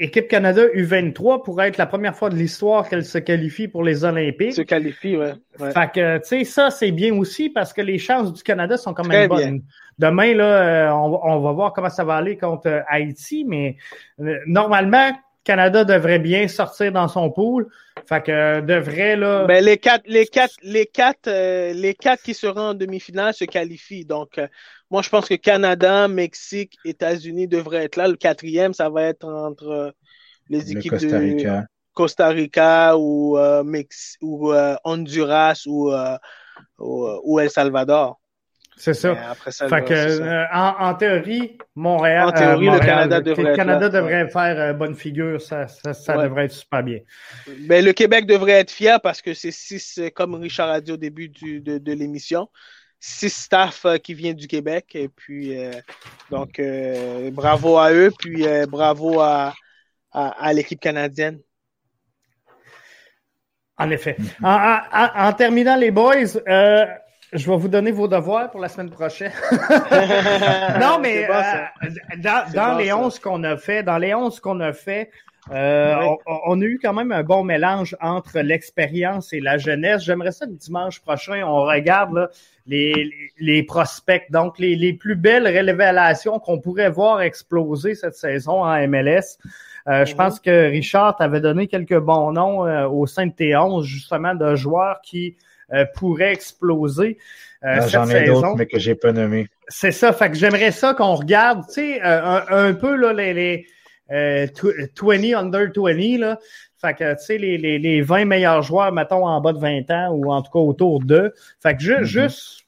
Équipe Canada U23 pourrait être la première fois de l'histoire qu'elle se qualifie pour les Olympiques. Se qualifie, ouais. Fait que, tu sais, ça, c'est bien aussi parce que les chances du Canada sont quand même bonnes. Demain, là, euh, on, va voir comment ça va aller contre euh, Haïti, mais euh, normalement, Canada devrait bien sortir dans son pool. Fait que devrait là. Ben, les quatre, les quatre, les quatre, les quatre qui seront en demi-finale se qualifient. Donc, moi, je pense que Canada, Mexique, États-Unis devraient être là. Le quatrième, ça va être entre les équipes Costa Rica. de Costa Rica ou, euh, ou euh, Honduras ou, euh, ou, El Salvador. C'est ça. fait que, En, théorie, Montréal. En théorie, le Canada devrait, Canada devrait faire bonne figure. Ça, ça, devrait être super bien. Ben, le Québec devrait être fier parce que c'est six, comme Richard a dit au début du, de, de l'émission, six staff euh, qui vient du Québec. Et puis, euh, donc, euh, bravo à eux, puis bravo à, à, l'équipe canadienne. En effet. En, terminant, les boys, je vais vous donner vos devoirs pour la semaine prochaine. non, mais dans, les 11 qu'on a fait, dans les 11 qu'on a fait, euh, on, a eu quand même un bon mélange entre l'expérience et la jeunesse. J'aimerais ça que dimanche prochain, on regarde les, prospects, donc les, plus belles révélations qu'on pourrait voir exploser cette saison en MLS. Euh, je mhm. pense que Richard t'avait donné quelques bons noms euh, au sein de T11, justement, de joueurs qui pourraient exploser. J'en ai d'autres, mais que j'ai pas nommé. C'est ça. Fait que j'aimerais ça qu'on regarde, tu sais, un, peu là, les 20 euh, under 20, là. Fait que, tu sais, les, les, les 20 meilleurs joueurs, mettons, en bas de 20 ans ou en tout cas autour d'eux. Fait que mm-hmm. juste,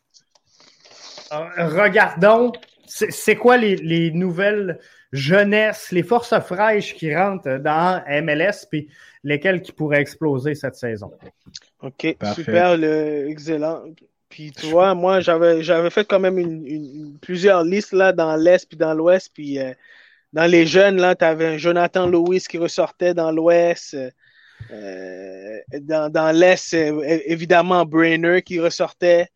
euh, regardons, c'est quoi les, les nouvelles jeunesses, les forces fraîches qui rentrent dans MLS, puis lesquelles qui pourraient exploser cette saison. OK, super, le, excellent. Puis tu vois, moi, j'avais j'avais fait quand même une, une, plusieurs listes là dans l'Est puis dans l'Ouest, puis euh, dans les jeunes, là, tu avais un Jonathan Lewis qui ressortait dans l'Ouest. Euh, dans, dans l'Est, euh, évidemment, Brainer qui ressortait.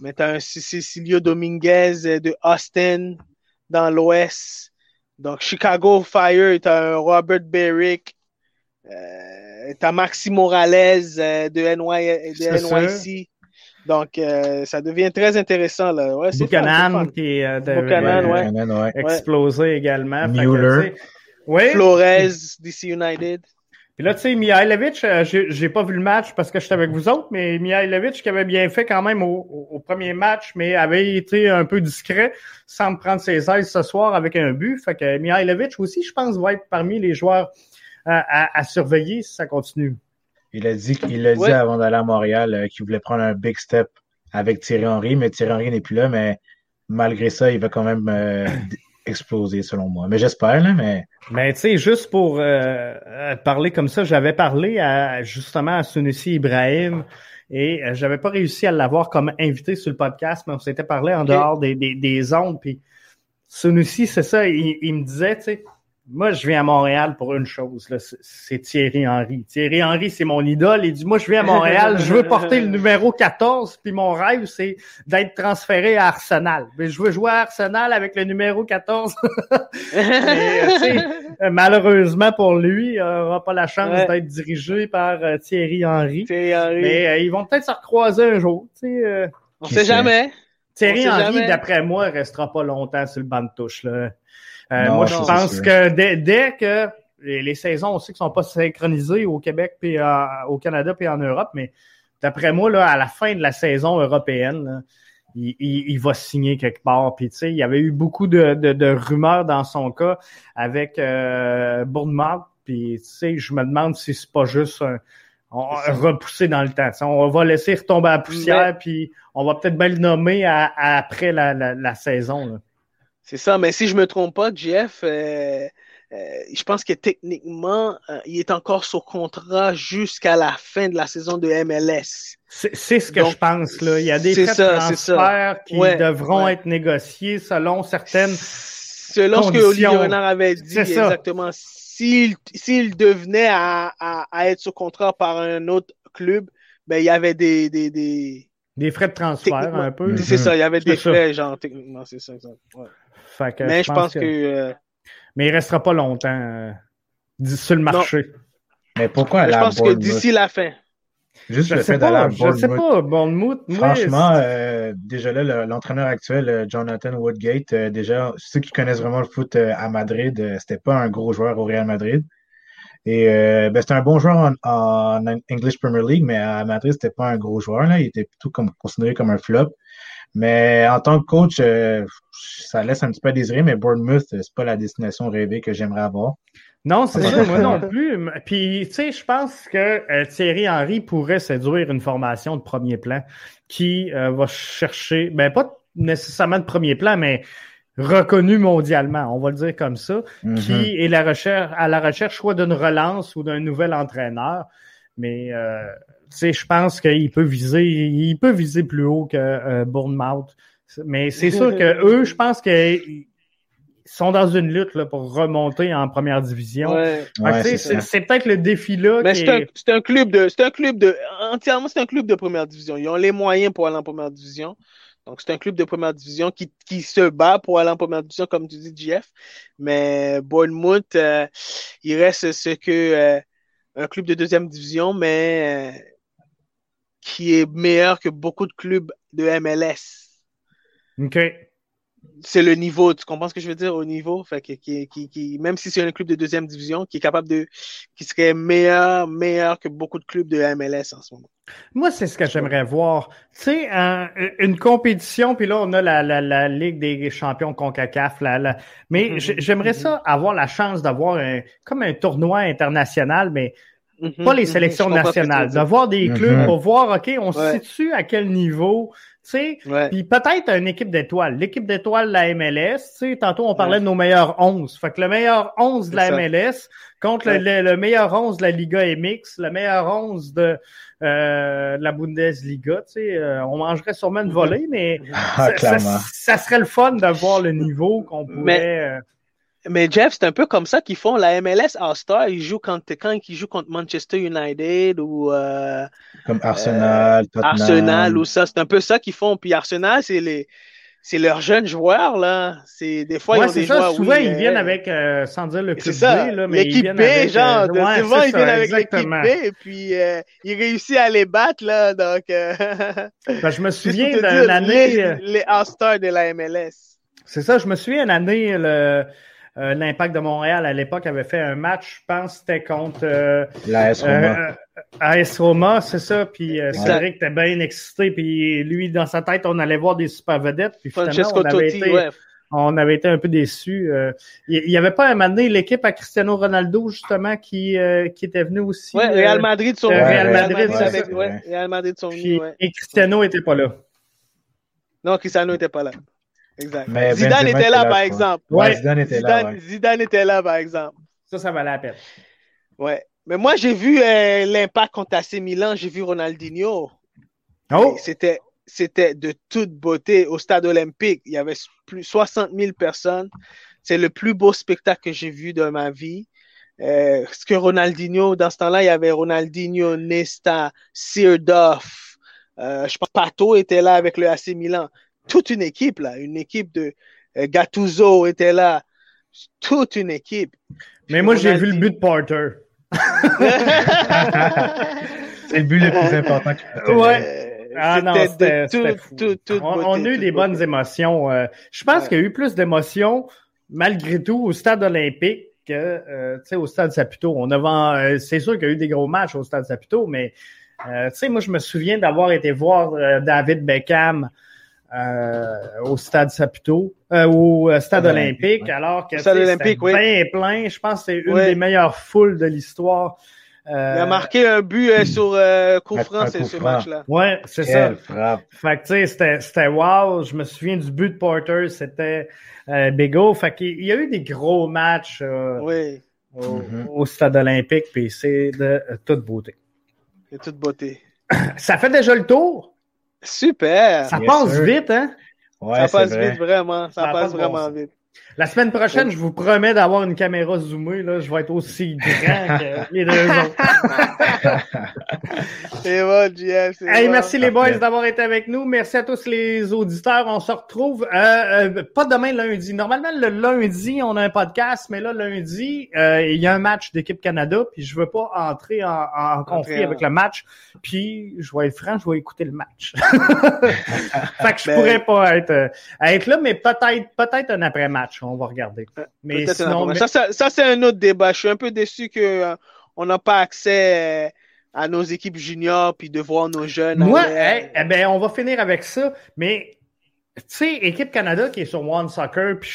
Mais tu as un Cecilio Dominguez de Austin dans l'Ouest. Donc, Chicago Fire, tu as un Robert Berrick. Euh, tu as Maxi Morales euh, de, NY, de NYC. Donc, euh, ça devient très intéressant. Là. Ouais, Buchanan qui est euh, ouais. explosé également. Mueller. Flores, DC United. Puis là, tu sais, Mihailovic, euh, j'ai pas vu le match parce que j'étais avec vous autres, mais Mihailovic qui avait bien fait quand même au, premier match, mais avait été un peu discret sans me prendre ses aises ce soir avec un but. Fait que Mihailovic aussi, je pense, va être parmi les joueurs à surveiller si ça continue. Il a dit, il a dit avant d'aller à Montréal euh, qu'il voulait prendre un big step avec Thierry Henry, mais Thierry Henry n'est plus là, mais malgré ça, il va quand même euh, exploser selon moi. Mais j'espère, là, mais. Mais tu sais, juste pour euh, parler comme ça, j'avais parlé à, justement à Sunusi Ibrahim et j'avais pas réussi à l'avoir comme invité sur le podcast, mais on s'était parlé en dehors des, des, des ondes. Puis Sunusi, c'est ça, il, il me disait, tu sais, moi, je viens à Montréal pour une chose, c'est Thierry Henry. Thierry Henry, c'est mon idole. Il dit, moi, je viens à Montréal, je veux porter le numéro 14, puis mon rêve, c'est d'être transféré à Arsenal. Mais je veux jouer à Arsenal avec le numéro 14. Mais, euh, malheureusement pour lui, il n'aura pas la chance d'être dirigé par euh, Thierry Henry. Thierry Henry. Mais euh, ils vont peut-être se recroiser un jour. On sait jamais. Thierry Henry, d'après moi, restera pas longtemps sur le banc de touche. Là. Euh, moi, je pense que dès, que les, saisons aussi qui sont pas synchronisées au Québec puis au Canada puis en Europe, mais d'après moi, là, à la fin de la saison européenne, il, va signer quelque part. Puis tu sais, il y avait eu beaucoup de, rumeurs dans son cas avec euh, Bournemouth. Puis tu sais, je me demande si c'est pas juste un, repousser dans le temps. on va laisser retomber la poussière, puis on va peut-être bien le nommer après la, la saison. Là. C'est ça, mais si je me trompe pas, Jeff, euh, euh, je pense que techniquement, euh, il est encore sous contrat jusqu'à la fin de la saison de MLS. C'est ce que je pense. Là. Il y a des frais de transfert qui devront être négociés selon certaines Selon ce que Olivier Renard avait dit, exactement. S'il devenait à, à, être sous contrat par un autre club, ben, il y avait des, des, des... des frais de transfert un peu. C'est ça, il y avait des frais, genre, techniquement, c'est ça. Ouais mais je pense, que. Euh, mais il restera pas longtemps euh, sur le marché. Mais pourquoi Je pense que d'ici la fin. Juste je le fait d'aller à Je sais pas, Bournemouth. Franchement, euh, déjà là, l'entraîneur actuel, Jonathan Woodgate, déjà, ceux qui connaissent vraiment le foot à Madrid, c'était pas un gros joueur au Real Madrid. Et ben, c'était un bon joueur en, English Premier League, mais à Madrid, c'était pas un gros joueur. Là. Il était plutôt comme, considéré comme un flop. Mais en tant que coach, euh, ça laisse un petit peu à désirer, mais Bournemouth, c'est pas la destination rêvée que j'aimerais avoir. Non, c'est ça, moi non plus. Puis, tu sais, je pense que euh, Thierry Henry pourrait séduire une formation de premier plan qui euh, va chercher, ben pas nécessairement de premier plan, mais reconnu mondialement, on va le dire comme ça, qui mm-hmm. est la recherche, à la recherche soit d'une relance ou d'un nouvel entraîneur. Mais sais, je pense qu'il peut viser, il peut viser plus haut que euh, Bournemouth. Mais c'est sûr que eux, je pense qu'ils sont dans une lutte là, pour remonter en première division. c'est peut-être le défi là. Mais c'est un, club de, c'est un club de, entièrement c'est un club de première division. Ils ont les moyens pour aller en première division. Donc, c'est un club de première division qui, qui, se bat pour aller en première division, comme tu dis, Jeff. Mais Bournemouth, euh, il reste ce que euh, un club de deuxième division, mais qui est meilleur que beaucoup de clubs de MLS. OK. C'est le niveau, tu comprends ce que je veux dire au niveau, fait que, qui, qui, même si c'est un club de deuxième division, qui est capable de, qui serait meilleur, meilleur que beaucoup de clubs de MLS en ce moment. Moi, c'est ce que j'aimerais voir. Tu sais, une compétition, puis là, on a la, la, la Ligue des champions CONCACAF, là, mais mm-hmm. j'aimerais mm-hmm. ça avoir la chance d'avoir comme un tournoi international, mais Mhm, pas les sélections nationales, d'avoir des clubs pour voir, OK, on se situe à quel niveau, puis peut-être une équipe d'étoiles. L'équipe d'étoiles de la MLS, tu sais, tantôt on parlait de nos meilleurs 11. Fait que le meilleur 11 de la MLS contre le, meilleur 11 de la Liga MX, le meilleur 11 de, euh, de la Bundesliga, tu sais, euh, on mangerait sûrement une volée, mais ah, ça, serait le fun de voir le niveau qu'on pourrait... Euh, mais Jeff, c'est un peu comme ça qu'ils font. La MLS All-Star, ils jouent quand, quand ils jouent contre Manchester United ou. Euh, comme Arsenal, euh, Tottenham. Arsenal ou ça. C'est un peu ça qu'ils font. Puis Arsenal, c'est les. C'est leurs jeunes joueurs, là. C'est des fois, ils ont des ça, joueurs. Souvent, ils viennent avec, euh, sans dire le club B, là, mais l'équipe B, avec, genre. Ouais, souvent, ils viennent avec l'équipe B, et puis euh, ils réussissent à les battre, là. Donc. Ben, je me souviens d'une année. Les, les All-Stars de la MLS. C'est ça, je me souviens d'une année, le euh, L'Impact de Montréal, à l'époque, avait fait un match, je pense c'était contre euh, la AS Roma. AS Roma, c'est ça. Puis euh, Cédric était bien excité. Puis lui, dans sa tête, on allait voir des super vedettes. Puis finalement, on avait, été, on avait été un peu déçus. Il n'y avait pas un moment donné l'équipe à Cristiano Ronaldo, justement, qui, qui était venu aussi. Ouais, Real Madrid sont Real Madrid, Real Madrid, Real Madrid sont venus, Et Cristiano n'était pas là. Non, Cristiano n'était pas là. Exact. Zidane était là, par exemple. Ouais, Zidane était là. Zidane était là, par exemple. Ça, ça valait la peine. Ouais. Mais moi, j'ai vu euh, l'impact contre AC Milan, j'ai vu Ronaldinho. Oh! C'était, c'était de toute beauté au stade olympique. Il y avait plus 60 000 personnes. C'est le plus beau spectacle que j'ai vu de ma vie. Euh, ce que Ronaldinho, dans ce temps-là, il y avait Ronaldinho, Nesta, Seardoff. Euh, je pense Pato était là avec le AC Milan. Toute une équipe, là. Une équipe de euh, Gattuso était là. Toute une équipe. Mais moi, j'ai vu le but de Porter. c'est le but le plus important. Ouais. Ah non, c'était on, on, a eu des bonnes émotions. Euh, je pense qu'il y a eu plus d'émotions, malgré tout, au stade olympique que euh, au stade Saputo. On euh, c'est sûr qu'il y a eu des gros matchs au stade Saputo, mais euh, moi, je me souviens d'avoir été voir David Beckham au stade Saputo, au stade olympique, alors que c'était bien plein. Je pense que c'est une des meilleures foules de l'histoire. Euh, il a marqué un but euh, sur euh, coup franc, ce match-là. Ouais, c'est ça. Fait que, tu sais, c'était, c'était wow. Je me souviens du but de Porter, c'était euh, Bigo. Fait qu'il y a eu des gros matchs oui. Mm-hmm. au, stade olympique, puis c'est de toute beauté. De toute beauté. ça fait déjà le tour. Super. Ça passe vite, hein? Ouais, ça passe vite, vraiment. Ça, passe vraiment vite. La semaine prochaine, je vous promets d'avoir une caméra zoomée. Là. Je vais être aussi grand que les deux autres. c'est bon, JF. Hey, Merci les boys d'avoir été avec nous. Merci à tous les auditeurs. On se retrouve euh, euh, pas demain lundi. Normalement, le lundi, on a un podcast, mais là, lundi, euh, il y a un match d'équipe Canada, puis je veux pas entrer en, en conflit avec le match. Puis, je vais être franc, je vais écouter le match. fait que je ben pourrais pas être, être là, mais peut-être peut-être un après-match on va regarder. Euh, mais sinon, Ça, ça, c'est un autre débat. Je suis un peu déçu qu'on euh, n'a pas accès euh, à nos équipes juniors puis de voir nos jeunes. Moi, eh ben, on va finir avec ça. Mais, tu sais, équipe Canada qui est sur One Soccer, puis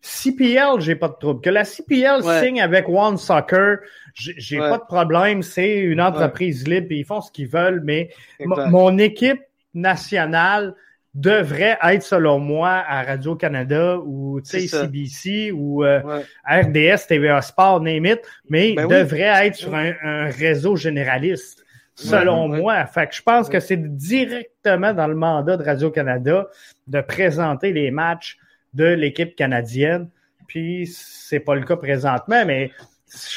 CPL, j'ai pas de trouble. Que la CPL signe avec One Soccer, j'ai pas de problème. C'est une entreprise libre et ils font ce qu'ils veulent. Mais mon équipe nationale, devrait être, selon moi, à Radio-Canada ou CBC ou euh, RDS, TVA Sport, name mais ben devrait être sur un, réseau généraliste, selon moi. Fait que je pense que c'est directement dans le mandat de Radio-Canada de présenter les matchs de l'équipe canadienne. Puis c'est pas le cas présentement, mais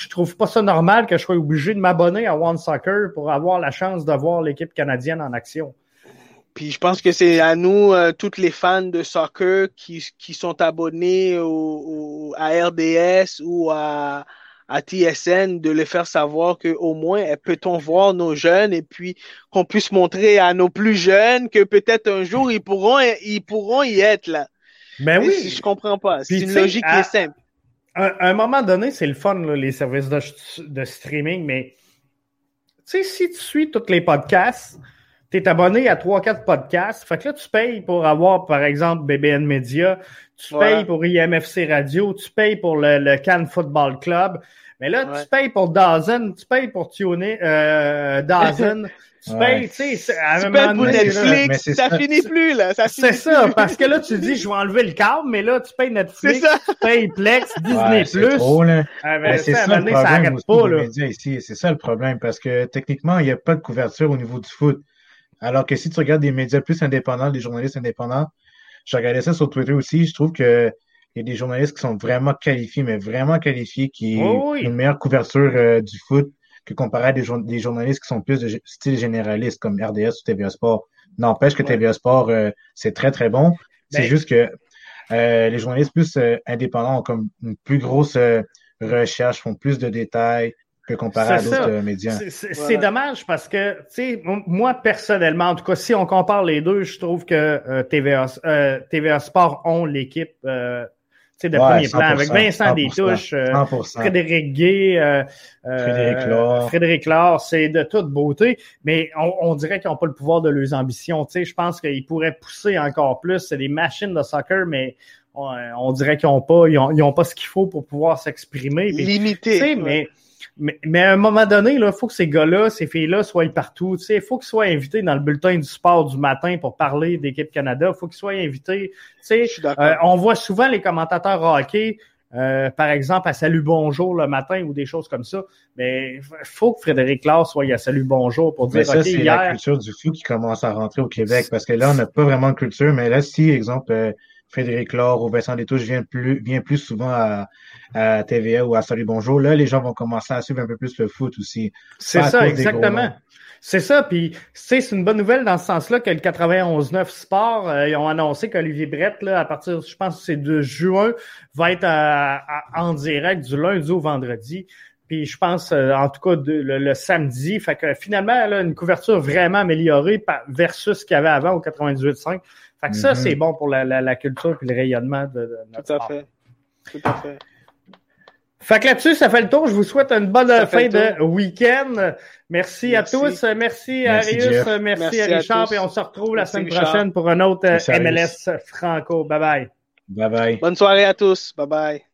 je trouve pas ça normal que je sois obligé de m'abonner à One Soccer pour avoir la chance de voir l'équipe canadienne en action. Puis je pense que c'est à nous, euh, toutes les fans de soccer qui, qui sont abonnés au, à RDS ou à, à TSN, de le faire savoir que au moins peut-on voir nos jeunes et puis qu'on puisse montrer à nos plus jeunes que peut-être un jour ils pourront ils pourront y être là. Ben oui. Je comprends pas. C'est une logique qui est simple. À, un moment donné, c'est le fun les services de, de streaming, mais tu sais si tu suis tous les podcasts tu es abonné à 3-4 podcasts. Fait que là, tu payes pour avoir, par exemple, BBN Media, tu payes pour IMFC Radio, tu payes pour le, le Cannes Football Club. Mais là, tu payes pour Dazen, tu payes pour tuner euh, Dazen. Tu payes, tu sais, à un moment donné, Netflix, ça, finit plus, là. C'est ça, parce que là, tu dis, je vais enlever le câble, mais là, tu payes Netflix, tu payes Plex, Disney+. Plus. Trop, là. Ah, ben, c'est ça, ça, le problème pas, C'est ça le problème, parce que techniquement, il n'y a pas de couverture au niveau du foot. Alors que si tu regardes des médias plus indépendants, des journalistes indépendants, je regardais ça sur Twitter aussi, je trouve que il y a des journalistes qui sont vraiment qualifiés, mais vraiment qualifiés, qui ont une meilleure couverture euh, du foot que comparé à des, des, journalistes qui sont plus de style généraliste comme RDS ou TVA Sport. N'empêche que TVA Sport, euh, c'est très, très bon. C'est ben juste que euh, les journalistes plus indépendants ont comme une plus grosse recherche, font plus de détails, comparé à d'autres euh, médias. C'est dommage parce que, tu sais, moi personnellement, en tout cas, si on compare les deux, je trouve que euh, TVA, euh, TVA Sport ont l'équipe euh, de premier plan avec Vincent Détouche, Frédéric Gay, Frédéric Laure. Frédéric c'est de toute beauté, mais on, on dirait qu'ils n'ont pas le pouvoir de leurs ambitions. Tu sais, je pense qu'ils pourraient pousser encore plus. C'est des machines de soccer, mais on, dirait qu'ils n'ont pas, ils ont, pas ce qu'il faut pour pouvoir s'exprimer. Limité. Mais mais, mais, à un moment donné, il faut que ces gars-là, ces filles-là soient partout. Il faut qu'ils soient invités dans le bulletin du sport du matin pour parler d'équipe Canada. Il faut qu'ils soient invités. Euh, on voit souvent les commentateurs hockey, euh, par exemple, à Salut Bonjour le matin ou des choses comme ça. Mais il faut que Frédéric Laure soit à Salut Bonjour pour dire mais ça, c'est la culture du foot qui commence à rentrer au Québec parce que là, on n'a pas vraiment de culture. Mais là, si, exemple, euh, Frédéric Laure ou Vincent Détouche vient plus, vient plus souvent à, à, TVA ou à Salut Bonjour, là, les gens vont commencer à suivre un peu plus le foot aussi. C'est ça, exactement. C'est ça, puis c'est une bonne nouvelle dans ce sens-là que le 91-9 Sport, euh, ils ont annoncé qu'Olivier Brett, là, à partir, je pense c'est de juin, va être en direct du lundi au vendredi. Puis je pense, euh, en tout cas, le, samedi. Fait que finalement, là, une couverture vraiment améliorée versus ce qu'il y avait avant au 98.5. Fait que ça, mm-hmm. c'est bon pour la, la, culture et le rayonnement de, notre Tout à fait. Tout à fait. Fait que là-dessus, ça fait le tour. Je vous souhaite une bonne fin de week-end. Merci, à tous. Merci, à Arius. Merci, à Richard. Et on se retrouve la semaine prochaine pour un autre MLS Franco. Bye bye. Bye bye. Bonne soirée à tous. Bye bye.